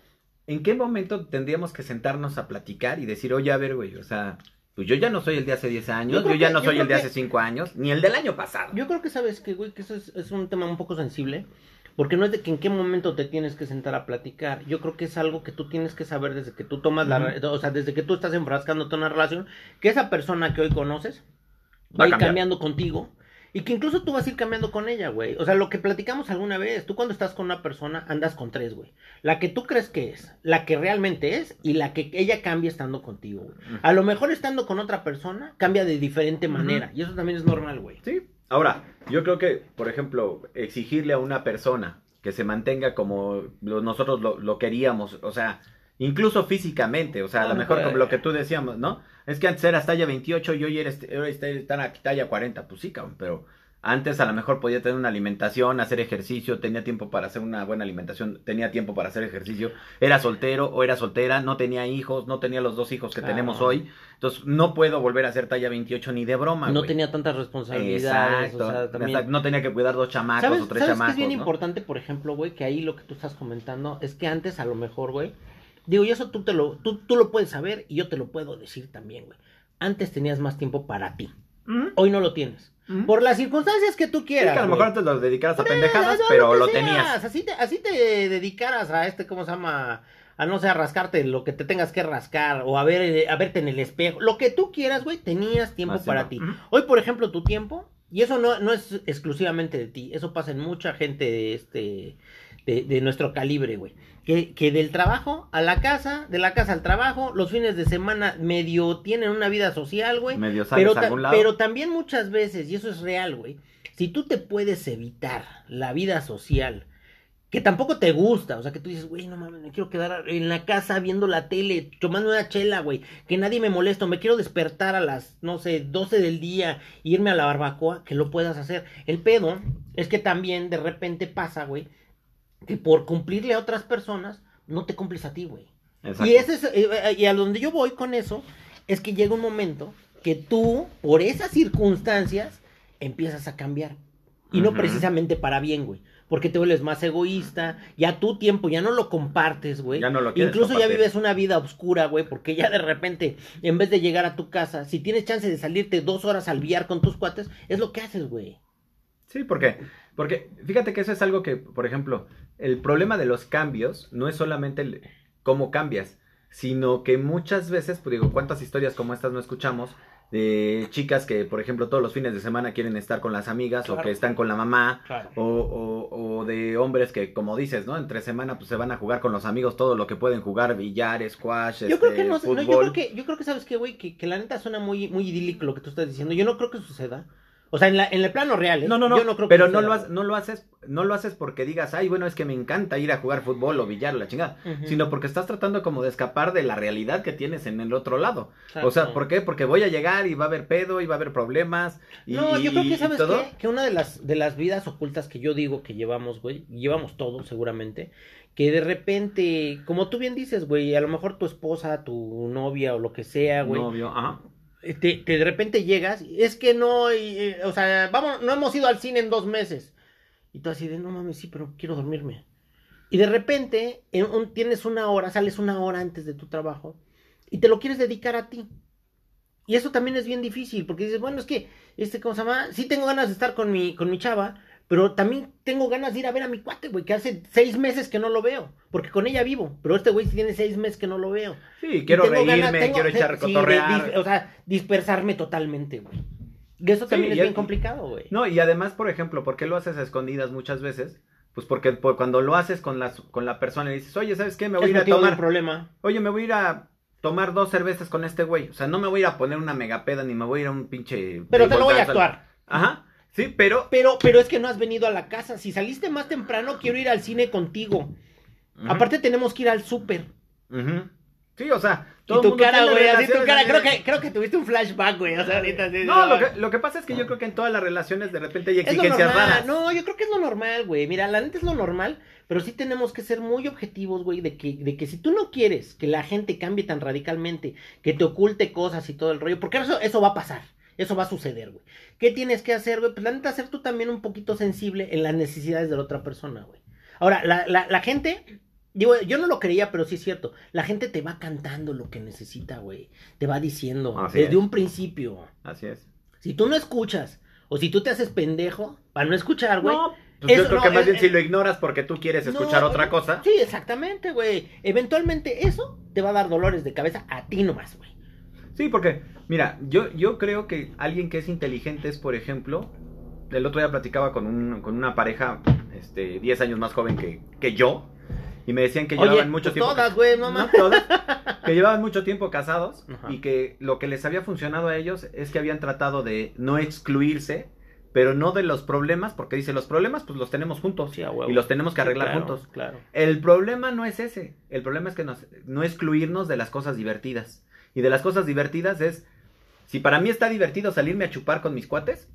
¿en qué momento tendríamos que sentarnos a platicar y decir, oye, a ver, güey, o sea, pues yo ya no soy el de hace 10 años, Yo ya que- no soy el de que- hace 5 años, ni el del año pasado. Yo creo que sabes que, güey, que eso es, es un tema un poco sensible. Porque no es de que en qué momento te tienes que sentar a platicar. Yo creo que es algo que tú tienes que saber desde que tú tomas la... O sea, desde que tú estás enfrascándote en una relación. Que esa persona que hoy conoces Va va a ir cambiando contigo. Y que incluso tú vas a ir cambiando con ella, güey. O sea, lo que platicamos alguna vez. Tú cuando estás con una persona andas con tres, güey. La que tú crees que es. La que realmente es. Y la que ella cambia estando contigo, güey. A lo mejor estando con otra persona cambia de diferente manera. Y eso también es normal, güey. Sí. Ahora, yo creo que, por ejemplo, exigirle a una persona que se mantenga como nosotros lo, lo queríamos, o sea, incluso físicamente, o sea, a Ah, lo no, mejor pero- como lo que tú decíamos, ¿no? Es que antes eras talla 28 y hoy eres, hoy están aquí talla 40, pues sí, cabrón, pero antes a lo mejor podía tener una alimentación, hacer ejercicio, tenía tiempo para hacer una buena alimentación, tenía tiempo para hacer ejercicio, era soltero o era soltera, no tenía hijos, no tenía los dos hijos que Claro. tenemos hoy, entonces no puedo volver a ser talla 28 ni de broma, no tenía tantas responsabilidades. Exacto, o sea, también... No tenía que cuidar dos chamacos ¿Sabes, o tres ¿sabes chamacos. es bien ¿no? importante, por ejemplo, güey? Que ahí lo que tú estás comentando es que antes a lo mejor, güey. Digo, y eso tú, te lo, tú, tú lo puedes saber y yo te lo puedo decir también, güey. Antes tenías más tiempo para ti. Hoy no lo tienes. Por las circunstancias que tú Sí, quieras. que a lo mejor antes lo dedicaras a pendejadas, pero lo seas. tenías. Así te, así te dedicaras a este, ¿cómo se llama? A no sé, a rascarte lo que te tengas que rascar o a, ver, eh, a verte en el espejo. Lo que tú quieras, güey, tenías tiempo Más para ti. Hoy, por ejemplo, tu tiempo, y eso no, no es exclusivamente de ti, eso pasa en mucha gente de este, de, de nuestro calibre, güey. Que, que del trabajo a la casa, de la casa al trabajo, los fines de semana medio tienen una vida social, güey. Medio Pero, ta- algún lado. pero también muchas veces, y eso es real, güey, si tú te puedes evitar la vida social, que tampoco te gusta, o sea, que tú dices, güey, no mames, me quiero quedar en la casa viendo la tele, tomando una chela, güey, que nadie me molesta, me quiero despertar a las, no sé, 12 del día, e irme a la barbacoa, que lo puedas hacer. El pedo es que también de repente pasa, güey, que por cumplirle a otras personas, no te cumples a ti, güey. Exacto. Y, ese es, eh, eh, y a donde yo voy con eso es que llega un momento que tú, por esas circunstancias, empiezas a cambiar. Y no precisamente para bien, güey. Porque te vuelves más egoísta, ya tu tiempo ya no lo compartes, güey. Ya no lo Incluso ya vives una vida oscura, güey, porque ya de repente, en vez de llegar a tu casa, si tienes chance de salirte dos horas al billar con tus cuates, es lo que haces, güey. Sí, porque, porque fíjate que eso es algo que, por ejemplo, el problema de los cambios no es solamente el cómo cambias, sino que muchas veces, pues digo, cuántas historias como estas no escuchamos, de chicas que, por ejemplo, todos los fines de semana quieren estar con las amigas o que están con la mamá. Claro. O, o- o de hombres que, como dices, ¿no? Entre semana pues se van a jugar con los amigos todo lo que pueden jugar, billar, squash, Yo creo este, que no, no, yo creo que, yo creo que sabes qué, güey, que, que la neta suena muy, muy idílico lo que tú estás diciendo. Yo no creo que suceda. O sea, en, la, en el plano real, ¿eh? No, no, no, Yo no creo pero que no lo, haces, no, lo haces, no lo haces porque digas, ay, bueno, es que me encanta ir a jugar fútbol o billar o la chingada, sino porque estás tratando como de escapar de la realidad que tienes en el otro lado. O sea, ¿por qué? Porque voy a llegar y va a haber pedo y va a haber problemas. Y, No, yo creo que sabes todo. qué? que una de las de las vidas ocultas que yo digo que llevamos, güey, llevamos todos seguramente, que de repente, como tú bien dices, güey, a lo mejor tu esposa, tu novia o lo que sea, güey, Novio, ajá. Te, de repente llegas, es que no, y, eh, o sea, vamos, no hemos ido al cine en dos meses. Y tú así de, no mames, sí, pero quiero dormirme. Y de repente en un- tienes una hora, sales una hora antes de tu trabajo y te lo quieres dedicar a ti. Y eso también es bien difícil, porque dices, bueno, es que, este, ¿cómo se llama? Sí tengo ganas de estar con mi, con mi chava, pero también tengo ganas de ir a ver a mi cuate, güey, que hace seis meses que no lo veo, porque con ella vivo, pero este güey sí tiene seis meses que no lo veo. Sí, quiero reírme, ganas- tengo- quiero echar sí, de cotorrear. dis- o sea, dispersarme totalmente, güey. Y eso Sí, también es y- bien complicado, güey. No, y además, por ejemplo, ¿por qué lo haces a escondidas muchas veces? Pues porque por- cuando lo haces con, las, con la persona y dices, oye, ¿sabes qué? Me voy a ir a tomar, problema. oye, me voy a ir a tomar dos cervezas con este güey. O sea, no me voy a ir a poner una megapeda ni me voy a ir a un pinche... Pero te lo voy a actuar. Ajá, sí, pero... Pero, pero es que no has venido a la casa. Si saliste más temprano, quiero ir al cine contigo. Aparte tenemos que ir al súper. Sí, o sea, Y todo tu mundo cara, güey, así tu cara. Creo que, creo que tuviste un flashback, güey. O sea, ahorita sí, No, lo que, lo que pasa es que yo creo que en todas las relaciones de repente hay exigencias raras. No, yo creo que es lo normal, güey. Mira, la neta es lo normal, pero sí tenemos que ser muy objetivos, güey, de que, de que si tú no quieres que la gente cambie tan radicalmente, que te oculte cosas y todo el rollo, porque eso, eso va a pasar. Eso va a suceder, güey. ¿Qué tienes que hacer, güey? Pues la neta, ser tú también un poquito sensible en las necesidades de la otra persona, güey. Ahora, la, la, la gente, digo, yo no lo creía, pero sí es cierto. La gente te va cantando lo que necesita, güey. Te va diciendo Así desde es. un principio. Así es. Si tú no escuchas, o si tú te haces pendejo, para no escuchar, güey. No, pues yo creo no, que más es- bien si lo ignoras porque tú quieres No, escuchar otra cosa. Sí, exactamente, güey. Eventualmente eso te va a dar dolores de cabeza a ti nomás, güey. Sí, porque, mira, yo, yo creo que alguien que es inteligente es, por ejemplo, el otro día platicaba con, un, con una pareja este, 10 años más joven que, que yo, y me decían que Oye, llevaban mucho pues tiempo. todas, güey, no No, todas, que llevaban mucho tiempo casados Ajá. y que lo que les había funcionado a ellos es que habían tratado de no excluirse, pero no de los problemas, porque dice, los problemas pues los tenemos juntos Sí, y los tenemos que arreglar Claro, juntos. Claro. El problema no es ese. El problema es que nos, no excluirnos de las cosas divertidas. Y de las cosas divertidas es, si para mí está divertido salirme a chupar con mis cuates,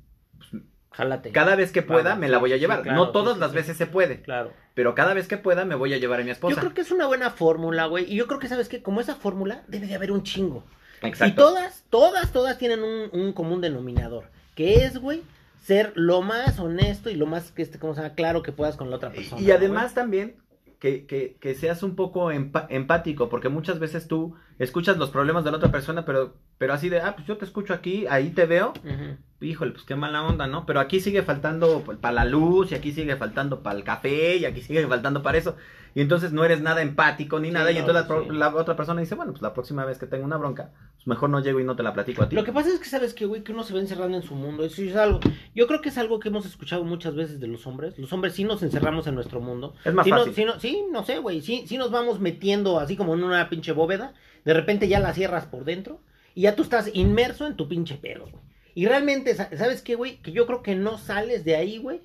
Jálate. cada vez que pueda Vamos, me la voy a sí, llevar. claro, no sí, todas sí, las sí. veces se puede, Claro. pero cada vez que pueda me voy a llevar a mi Yo esposa. creo que es una buena fórmula, güey. Y yo creo que, ¿sabes qué? Como esa fórmula, debe de haber un chingo. Exacto. Y todas, todas, todas tienen un, un común denominador. Que es, güey, ser lo más honesto y lo más, que este, ¿cómo se llama? Claro que puedas con la otra persona. Y, y además también que, que, que seas un poco empático, porque muchas veces tú escuchas los problemas de la otra persona, pero, pero así de, ah, pues yo te escucho aquí, ahí te veo, güey. Ujú. híjole, pues qué mala onda, ¿no? Pero aquí sigue faltando para la luz, y aquí sigue faltando para el café, y aquí sigue faltando para eso. Y entonces no eres nada empático ni Sí, nada, y no, entonces la, pues sí. la otra persona dice, bueno, pues la próxima vez que tenga una bronca, pues mejor no llego y no te la platico a ti. Lo que pasa es que sabes que, güey, que uno se va encerrando en su mundo. Eso es algo. Yo creo que es algo que hemos escuchado muchas veces de los hombres. Los hombres sí nos encerramos en nuestro mundo. Es más sí, fácil. sí, no, sí, no sé, güey. Sí, sí nos vamos metiendo así como en una pinche bóveda. De repente ya la cierras por dentro. Y ya tú estás inmerso en tu pinche pedo, güey. Y realmente, sa- ¿sabes qué, güey? Que yo creo que no sales de ahí, güey.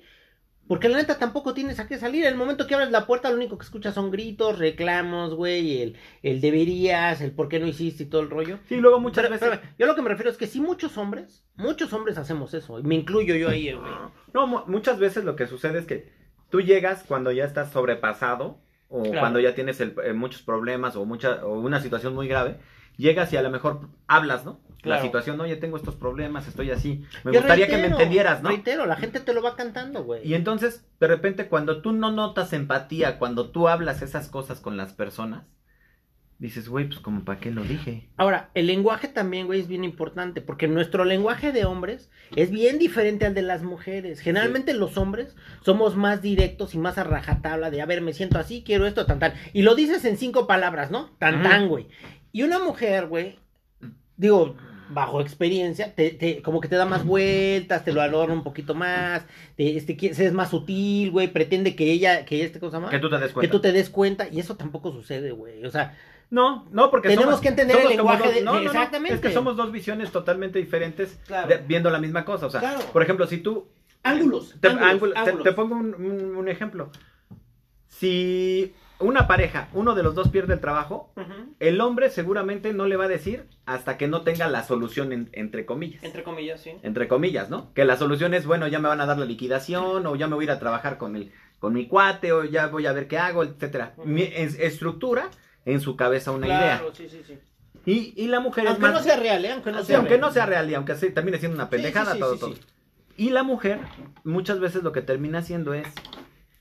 Porque la neta tampoco tienes a qué salir. El momento que abres la puerta, lo único que escuchas son gritos, reclamos, güey. El, el deberías, el por qué no hiciste y todo el rollo. Sí, luego muchas Pero- veces... pero yo lo que me refiero es que sí muchos hombres, muchos hombres hacemos eso, y me incluyo yo ahí, güey. No, mu- muchas veces lo que sucede es que tú llegas cuando ya estás sobrepasado o Claro. cuando ya tienes el- eh, muchos problemas o mucha o una situación muy grave, llegas y a lo mejor hablas, ¿no? La situación, oye, tengo estos problemas, estoy así. Me Yo gustaría que me entendieras, ¿no? Reitero, la gente te lo va cantando, güey. Y entonces, de repente, cuando tú no notas empatía, cuando tú hablas esas cosas con las personas, dices, güey, pues como para qué lo dije. Ahora, el lenguaje también, güey, es bien importante, porque nuestro lenguaje de hombres es bien diferente al de las mujeres. Generalmente los hombres somos más directos y más a rajatabla de, a ver, me siento así, quiero esto, tan, tan. Y lo dices en cinco palabras, ¿no? Tan, tan, güey. Y una mujer, güey, digo, bajo experiencia, te, te- como que te da más vueltas, te lo adorna un poquito más, te, este, es más sutil, güey, pretende que ella, que este cosa más, Que tú te des que cuenta. tú te des cuenta, y eso tampoco sucede, güey, o sea, No, no, porque Tenemos somos- que entender el lenguaje dos- de- no, no, no, exactamente. Es que somos dos visiones totalmente diferentes Claro. de- viendo la misma cosa. O sea, Claro. por ejemplo, si tú ángulos, Te, ángulos, ángulo- te- ángulos. te pongo un, un- un ejemplo. Si una pareja, uno de los dos pierde el trabajo, el hombre seguramente no le va a decir hasta que no tenga la solución en- entre comillas. Entre comillas, sí. Entre comillas, ¿no? Que la solución es, bueno, ya me van a dar la liquidación, o ya me voy a ir a trabajar con el, con mi cuate, o ya voy a ver qué hago, etcétera. Mi- es- estructura en su cabeza una Claro, sí, sí, sí. idea. Y, y la mujer Aunque es más... no sea real, ¿eh? Aunque no Sí, sea aunque real. no sea real y aunque termine siendo una Sí, pendejada, sí, sí, todo, sí, todo. sí. Y la mujer, muchas veces lo que termina haciendo es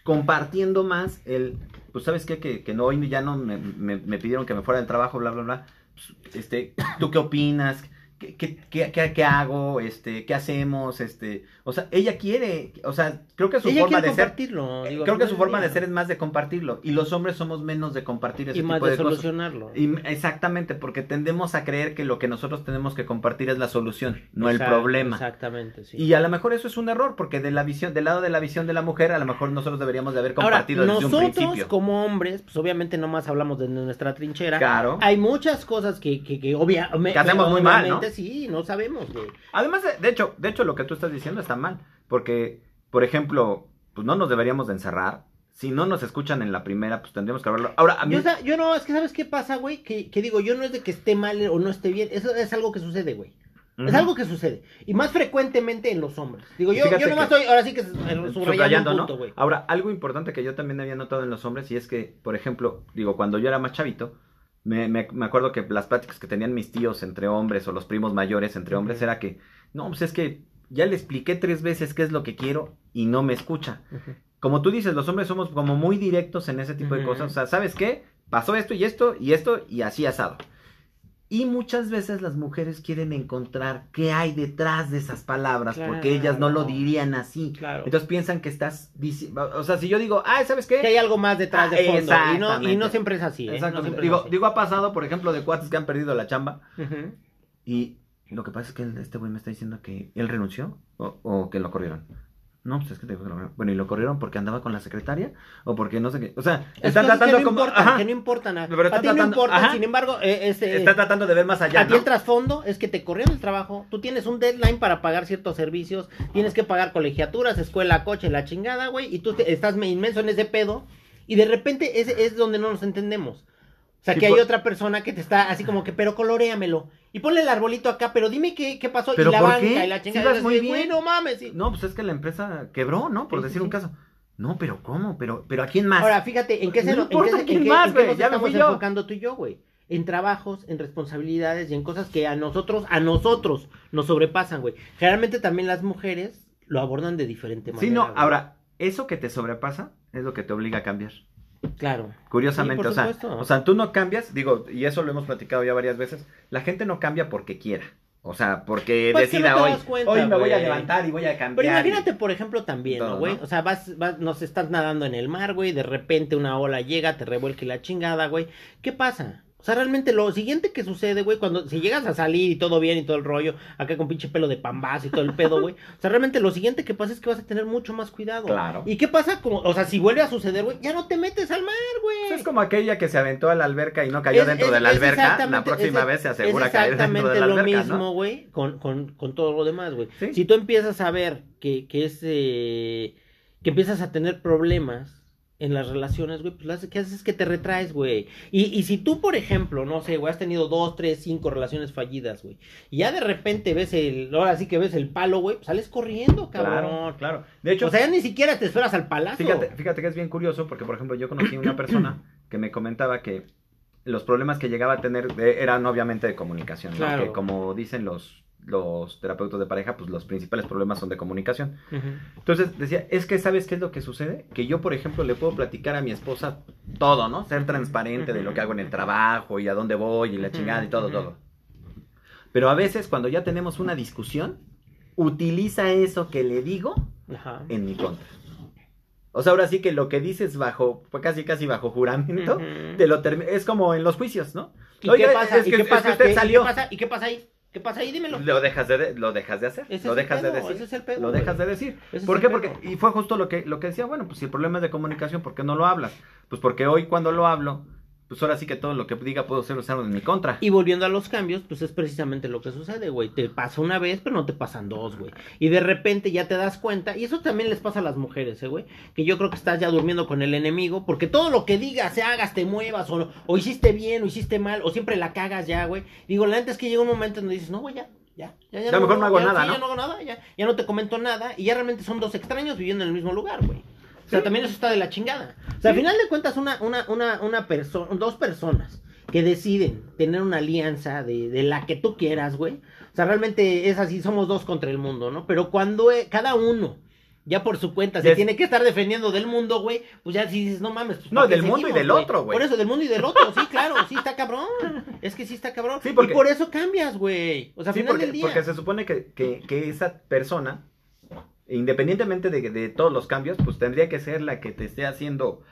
compartiendo más el, pues sabes qué, que, que no, hoy ya no me, me- me pidieron que me fuera del trabajo, bla, bla, bla. Pues, este, ¿tú qué opinas? ¿Qué, qué, qué- qué- qué hago? Este, ¿qué hacemos? Este, o sea, ella quiere, o sea, creo que su Ella forma de ser, compartirlo. digo, creo que su forma de ser es más de compartirlo y los hombres somos menos de compartir ese y más de, de, cosas. solucionarlo. Y- exactamente, porque tendemos a creer que lo que nosotros tenemos que compartir es la solución, no el problema. Exactamente, sí. Y a lo mejor eso es un error, porque de la visión, del lado de la visión de la mujer, a lo mejor nosotros deberíamos de haber Ahora, compartido desde un nosotros principio. como hombres, pues obviamente nomás hablamos de nuestra trinchera. Claro. Hay muchas cosas que, que, que obvia- me- Que hacemos muy mal, obviamente ¿no? sí, no sabemos, güey. Además, de, de hecho, de hecho, lo que tú estás diciendo está mal, porque, por ejemplo, pues no nos deberíamos de encerrar. Si no nos escuchan en la primera, pues tendríamos que hablarlo. Ahora, a mí, Yo, no, es que ¿sabes qué pasa, güey? Que, que digo, yo no es de que esté mal o no esté bien, eso es algo que sucede, güey. Es algo que sucede. Y más frecuentemente en los hombres. Digo, yo, yo nomás estoy, ahora sí que subrayando, subrayando, un ¿no? punto. Ahora, algo importante que yo también había notado en los hombres y es que, por ejemplo, digo, cuando yo era más chavito, me, me- me acuerdo que las pláticas que tenían mis tíos entre hombres o los primos mayores entre hombres era que, no, pues es que ya le expliqué tres veces qué es lo que quiero y no me escucha. Como tú dices, los hombres somos como muy directos en ese tipo de cosas. O sea, ¿sabes qué? Pasó esto y esto y esto y así asado. Y muchas veces las mujeres quieren encontrar qué hay detrás de esas palabras, porque ellas no lo dirían así. Claro. Entonces piensan que estás diciendo, o sea, si yo digo, ah, ¿sabes qué? que hay algo más detrás Ah, de fondo. Y no, y exactamente. no siempre es así, ¿eh? No es digo, así. digo, ha pasado, por ejemplo, de cuates que han perdido la chamba y lo que pasa es que este güey me está diciendo que él renunció o, o que lo corrieron. No, pues es que te digo que lo corrieron. Bueno, ¿y lo corrieron porque andaba con la secretaria? ¿O porque no sé qué? O sea, Es están tratando que no como... importan, ajá, que no importan. a- Pero a están ti no ajá. sin embargo, eh, este, está tratando de ver más allá, a ti el trasfondo es que te corrieron el trabajo, tú tienes un deadline para pagar ciertos servicios, tienes que pagar colegiaturas, escuela, coche, la chingada, güey, y tú te- estás inmenso en ese pedo, y de repente ese es donde no nos entendemos. O sea, Sí, que hay por- otra persona que te está así como que, pero coloréamelo. Y ponle el arbolito acá, pero dime qué, qué pasó. ¿Pero y la por banca qué? y la Sí chingada. y muy bien. no mames. sí. No, pues es que la empresa quebró, ¿no? Por Sí, decir sí, un sí. caso. No, pero ¿cómo? Pero, pero ¿a quién más? Ahora, fíjate, ¿en qué se No en qué en más, en qué nos ya estamos enfocando tú y yo, güey? En trabajos, en responsabilidades y en cosas que a nosotros, a nosotros nos sobrepasan, güey. Generalmente también las mujeres lo abordan de diferente manera. sí, no, güey. ahora, eso que te sobrepasa es lo que te obliga a cambiar. Claro. Curiosamente, Sí, o, sea, o sea, tú no cambias, digo, y eso lo hemos platicado ya varias veces, la gente no cambia porque quiera. O sea, porque Pues decida no hoy, cuenta, hoy me voy a levantar y voy a cambiar. Pero y- imagínate, por ejemplo, también, Todo, ¿no, güey? O sea, vas, vas, nos estás nadando en el mar, güey, de repente una ola llega, te revuelque la chingada, güey. ¿Qué pasa? O sea, realmente lo siguiente que sucede, güey, cuando si llegas a salir y todo bien y todo el rollo, acá con pinche pelo de pambazo y todo el pedo, güey. O sea, realmente lo siguiente que pasa es que vas a tener mucho más cuidado. Claro. ¿Y qué pasa? Como, o sea, si vuelve a suceder, güey, ya no te metes al mar, güey. Es como aquella que se aventó a la alberca y no cayó Es- dentro es- de la alberca, la exactamente- próxima es- vez se asegura caer dentro exactamente de la lo alberca, mismo, ¿no? güey, con, con, con todo lo demás, güey. Sí. Si tú empiezas a ver que, que es, eh, que empiezas a tener problemas en las relaciones, güey, pues lo ¿qué haces? Es que te retraes, güey. Y, y si tú, por ejemplo, no sé, güey, has tenido dos, tres, cinco relaciones fallidas, güey, y ya de repente ves el, ahora sí que ves el palo, güey, pues sales corriendo, cabrón. Claro, claro. De hecho, o sea, ya ni siquiera te esperas al palazo. Fíjate, fíjate que es bien curioso porque, por ejemplo, yo conocí una persona <clears throat> que me comentaba que los problemas que llegaba a tener de- eran obviamente de comunicación, ¿no? Claro. Que como dicen los, los terapeutas de pareja, pues los principales problemas son de comunicación. Entonces decía, es que ¿sabes qué es lo que sucede? Que yo, por ejemplo, le puedo platicar a mi esposa todo, ¿no? Ser transparente de lo que hago en el trabajo y a dónde voy y la chingada y todo, todo. Pero a veces cuando ya tenemos una discusión, utiliza eso que le digo Ajá. en mi contra. O sea, ahora sí que lo que dices bajo, pues casi casi bajo juramento, te lo es como en los juicios, ¿no? ¿Y Oiga, qué pasa? es ¿Y que- qué es que pasa? usted ¿Qué- y salió. qué pasa? ¿Y qué pasa ahí? ¿Qué pasa ahí? Dímelo. Lo dejas de, lo dejas de hacer, Ese lo dejas de decir, ese es el pedo, lo güey. dejas de decir. Ese ¿Por qué? Porque, y fue justo lo que, lo que decía, bueno, pues si el problema es de comunicación, ¿por qué no lo hablas? Pues porque hoy cuando lo hablo, pues ahora sí que todo lo que diga puedo ser usado en mi contra. Y volviendo a los cambios, pues es precisamente lo que sucede, güey. Te pasa una vez, pero no te pasan dos, güey. Y de repente ya te das cuenta, y eso también les pasa a las mujeres, ¿eh, güey. Que yo creo que estás ya durmiendo con el enemigo, porque todo lo que digas, se hagas, te muevas, o, o hiciste bien, o hiciste mal, o siempre la cagas ya, güey. Digo, la neta es que llega un momento donde dices, no, güey, ya. Ya, ya, Ya mejor no hago ya, nada, sí, ¿no? Ya no hago nada, ya, ya no te comento nada, y ya realmente son dos extraños viviendo en el mismo lugar, güey. O sea, también eso está de la chingada. O sea, al final de cuentas, una, una, una, una persona, dos personas que deciden tener una alianza de, de la que tú quieras, güey. O sea, realmente es así, somos dos contra el mundo, ¿no? Pero cuando eh, cada uno, ya por su cuenta, se Des- tiene que estar defendiendo del mundo, güey, pues ya si dices, no mames. Pues, No, ¿para qué del mundo y del otro, güey. Por eso, del mundo y del otro, sí, claro, sí está cabrón. Es que sí está cabrón. Sí, porque- Y por eso cambias, güey. O sea, Sí, final porque, del día. porque se supone que, que, que esa persona, independientemente de, de todos los cambios, pues tendría que ser la que te esté haciendo,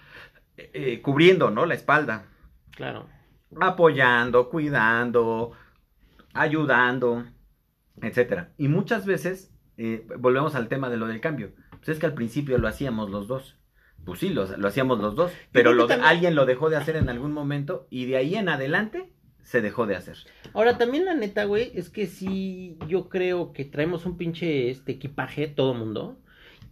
eh, eh, cubriendo, ¿no? La espalda. Claro. apoyando, cuidando, ayudando, etcétera. Y muchas veces eh, volvemos al tema de lo del cambio. Pues es que al principio lo hacíamos los dos. Pues sí, lo, lo hacíamos los dos, pero lo también- alguien lo dejó de hacer en algún momento y de ahí en adelante se dejó de hacer. Ahora, también la neta, güey, es que sí, yo creo que traemos un pinche este equipaje, todo mundo,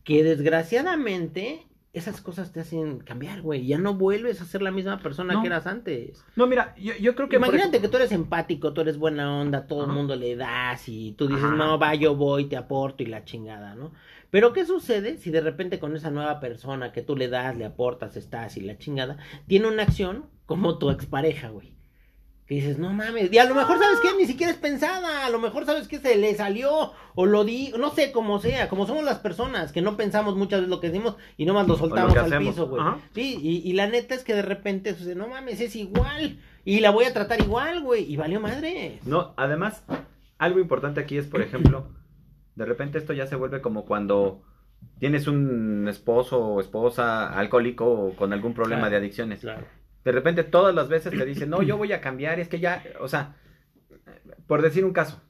que desgraciadamente esas cosas te hacen cambiar, güey. Ya no vuelves a ser la misma persona No. que eras antes. No, mira, yo, yo creo que... Imagínate que tú eres empático, tú eres buena onda, todo el mundo le das y tú dices, Ajá. no, va, yo voy, te aporto y la chingada, ¿no? Pero ¿qué sucede si de repente con esa nueva persona que tú le das, le aportas, estás y la chingada, tiene una acción como tu expareja, güey? Que dices, no mames, y a lo mejor sabes que ni siquiera es pensada, a lo mejor sabes que se le salió o lo di, no sé, como sea, como somos las personas, que no pensamos muchas veces lo que decimos y nomás lo soltamos al hacemos. piso, güey. Sí, y, y la neta es que de repente sucede, no mames, es igual, y la voy a tratar igual, güey, y valió madre. No, además, algo importante aquí es, por ejemplo, de repente esto ya se vuelve como cuando tienes un esposo o esposa alcohólico o con algún problema Claro. de adicciones. Claro. De repente todas las veces te dicen, no, yo voy a cambiar, es que ya, o sea, por decir un caso,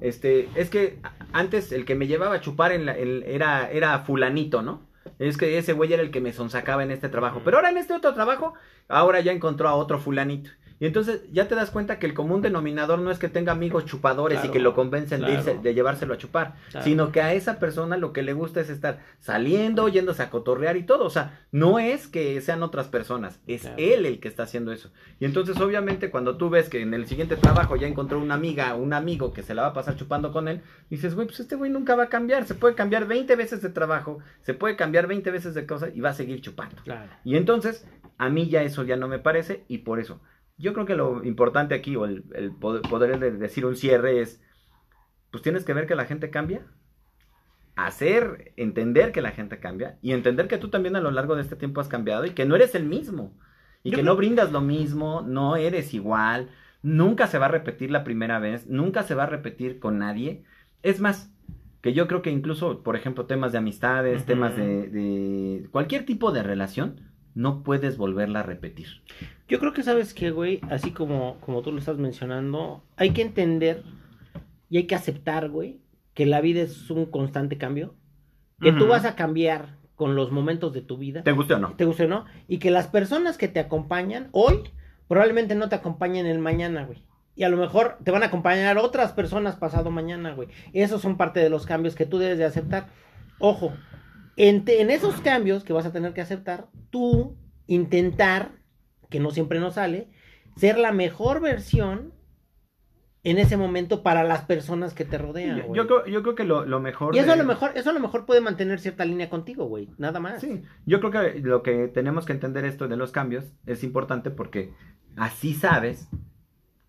este, es que antes el que me llevaba a chupar en la- el- era, era fulanito, ¿no? Es que ese güey era el que me sonsacaba en este trabajo. Pero ahora en este otro trabajo, ahora ya encontró a otro fulanito. Y entonces ya te das cuenta que el común denominador no es que tenga amigos chupadores y que lo convencen de, irse- de llevárselo a chupar, Claro. sino que a esa persona lo que le gusta es estar saliendo, yéndose a cotorrear y todo. O sea, no es que sean otras personas, es él el que está haciendo eso. Y entonces, obviamente, cuando tú ves que en el siguiente trabajo ya encontró una amiga o un amigo que se la va a pasar chupando con él, dices, güey, pues este güey nunca va a cambiar. Se puede cambiar 20 veces de trabajo, se puede cambiar 20 veces de cosas y va a seguir chupando. Y entonces, a mí ya eso ya no me parece y por eso. Yo creo que lo importante aquí, o el, el poder, de decir un cierre es, pues tienes que ver que la gente cambia, hacer, entender que la gente cambia y entender que tú también a lo largo de este tiempo has cambiado y que no eres el mismo y Yo que creo- no brindas lo mismo, no eres igual, nunca se va a repetir la primera vez, nunca se va a repetir con nadie. Es más, que yo creo que incluso, por ejemplo, temas de amistades, Ujú. temas de, de cualquier tipo de relación, no puedes volverla a repetir. Yo creo que sabes que, güey, así como, como tú lo estás mencionando, hay que entender y hay que aceptar, güey, que la vida es un constante cambio, que tú Ujú. vas a cambiar con los momentos de tu vida, ¿Te guste o no? te guste o no, y que las personas que te acompañan hoy probablemente no te acompañen el mañana, güey. Y a lo mejor te van a acompañar otras personas pasado mañana, güey. Esos son parte de los cambios que tú debes de aceptar. Ojo, en, te- en esos cambios que vas a tener que aceptar, tú intentar, que no siempre nos sale, ser la mejor versión en ese momento para las personas que te rodean. Yo, yo creo, yo creo que lo, lo mejor... y eso a lo mejor, eso a lo mejor puede mantener cierta línea contigo, güey. Nada más. Sí, yo creo que lo que tenemos que entender esto de los cambios es importante porque así sabes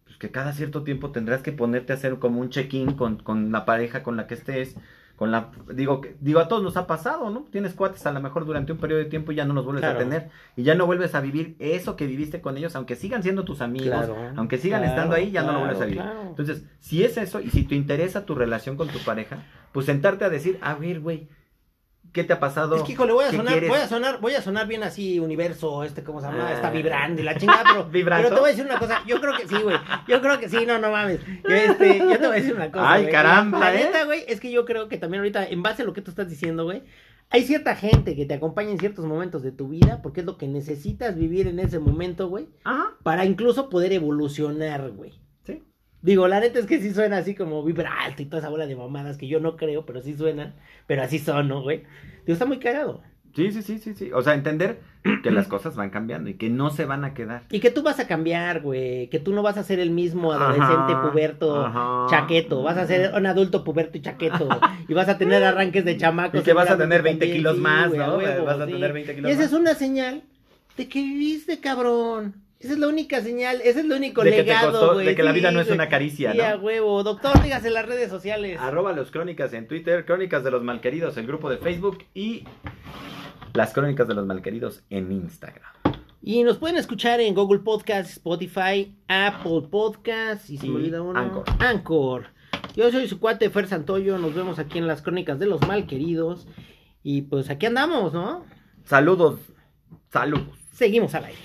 pues, que cada cierto tiempo tendrás que ponerte a hacer como un check-in con, con la pareja con la que estés, con la digo que- digo a todos nos ha pasado, ¿no? Tienes cuates a lo mejor durante un periodo de tiempo y ya no los vuelves Claro. a tener y ya no vuelves a vivir eso que viviste con ellos, aunque sigan siendo tus amigos, Claro, aunque sigan claro, estando ahí, ya no lo vuelves a vivir. Entonces, si es eso y si te interesa tu relación con tu pareja, pues sentarte a decir, a ver, güey, ¿Qué te ha pasado? Es que, híjole, voy a ¿Qué sonar, quieres? voy a sonar, voy a sonar bien así, universo, este, ¿cómo se llama? Está vibrando y la chingada, pero, <laughs> pero te voy a decir una cosa, yo creo que sí, güey, yo creo que sí, no, no mames, Yo, este, yo te voy a decir una cosa, Ay, caramba, La ¿eh? neta, güey, es que yo creo que también ahorita, en base a lo que tú estás diciendo, güey, hay cierta gente que te acompaña en ciertos momentos de tu vida, porque es lo que necesitas vivir en ese momento, güey, Ajá, para incluso poder evolucionar, güey. Digo, la neta es que sí suena así como vibra alto y toda esa bola de mamadas que yo no creo, pero sí suenan, pero así son, ¿no, güey? Digo, está muy cagado. Sí, sí, sí, sí, sí. O sea, entender que las cosas van cambiando y que no se van a quedar. Y que tú vas a cambiar, güey. Que tú no vas a ser el mismo adolescente Ajá, puberto ajá. chaqueto. Vas a ser un adulto puberto y chaqueto. y vas a tener arranques de chamacos. Y que vas a tener 20 también, kilos más, ¿no? Vas a sí. tener 20 kilos Y esa más. es una señal de que viviste, cabrón. Esa es la única señal, ese es el único De que te legado, costó, de que la Sí, vida no es una caricia, ¿no? huevo. Doctor, dígase en las redes sociales. Arroba los crónicas en Twitter, crónicas de los malqueridos, el grupo de Facebook y las crónicas de los malqueridos en Instagram. Y nos pueden escuchar en Google Podcast, Spotify, Apple Podcast y se Y me olvida uno. Anchor. Anchor. Yo soy su cuate Fer Santoyo. Nos vemos aquí en las crónicas de los malqueridos. Y pues aquí andamos, ¿no? Saludos, saludos. Seguimos al aire.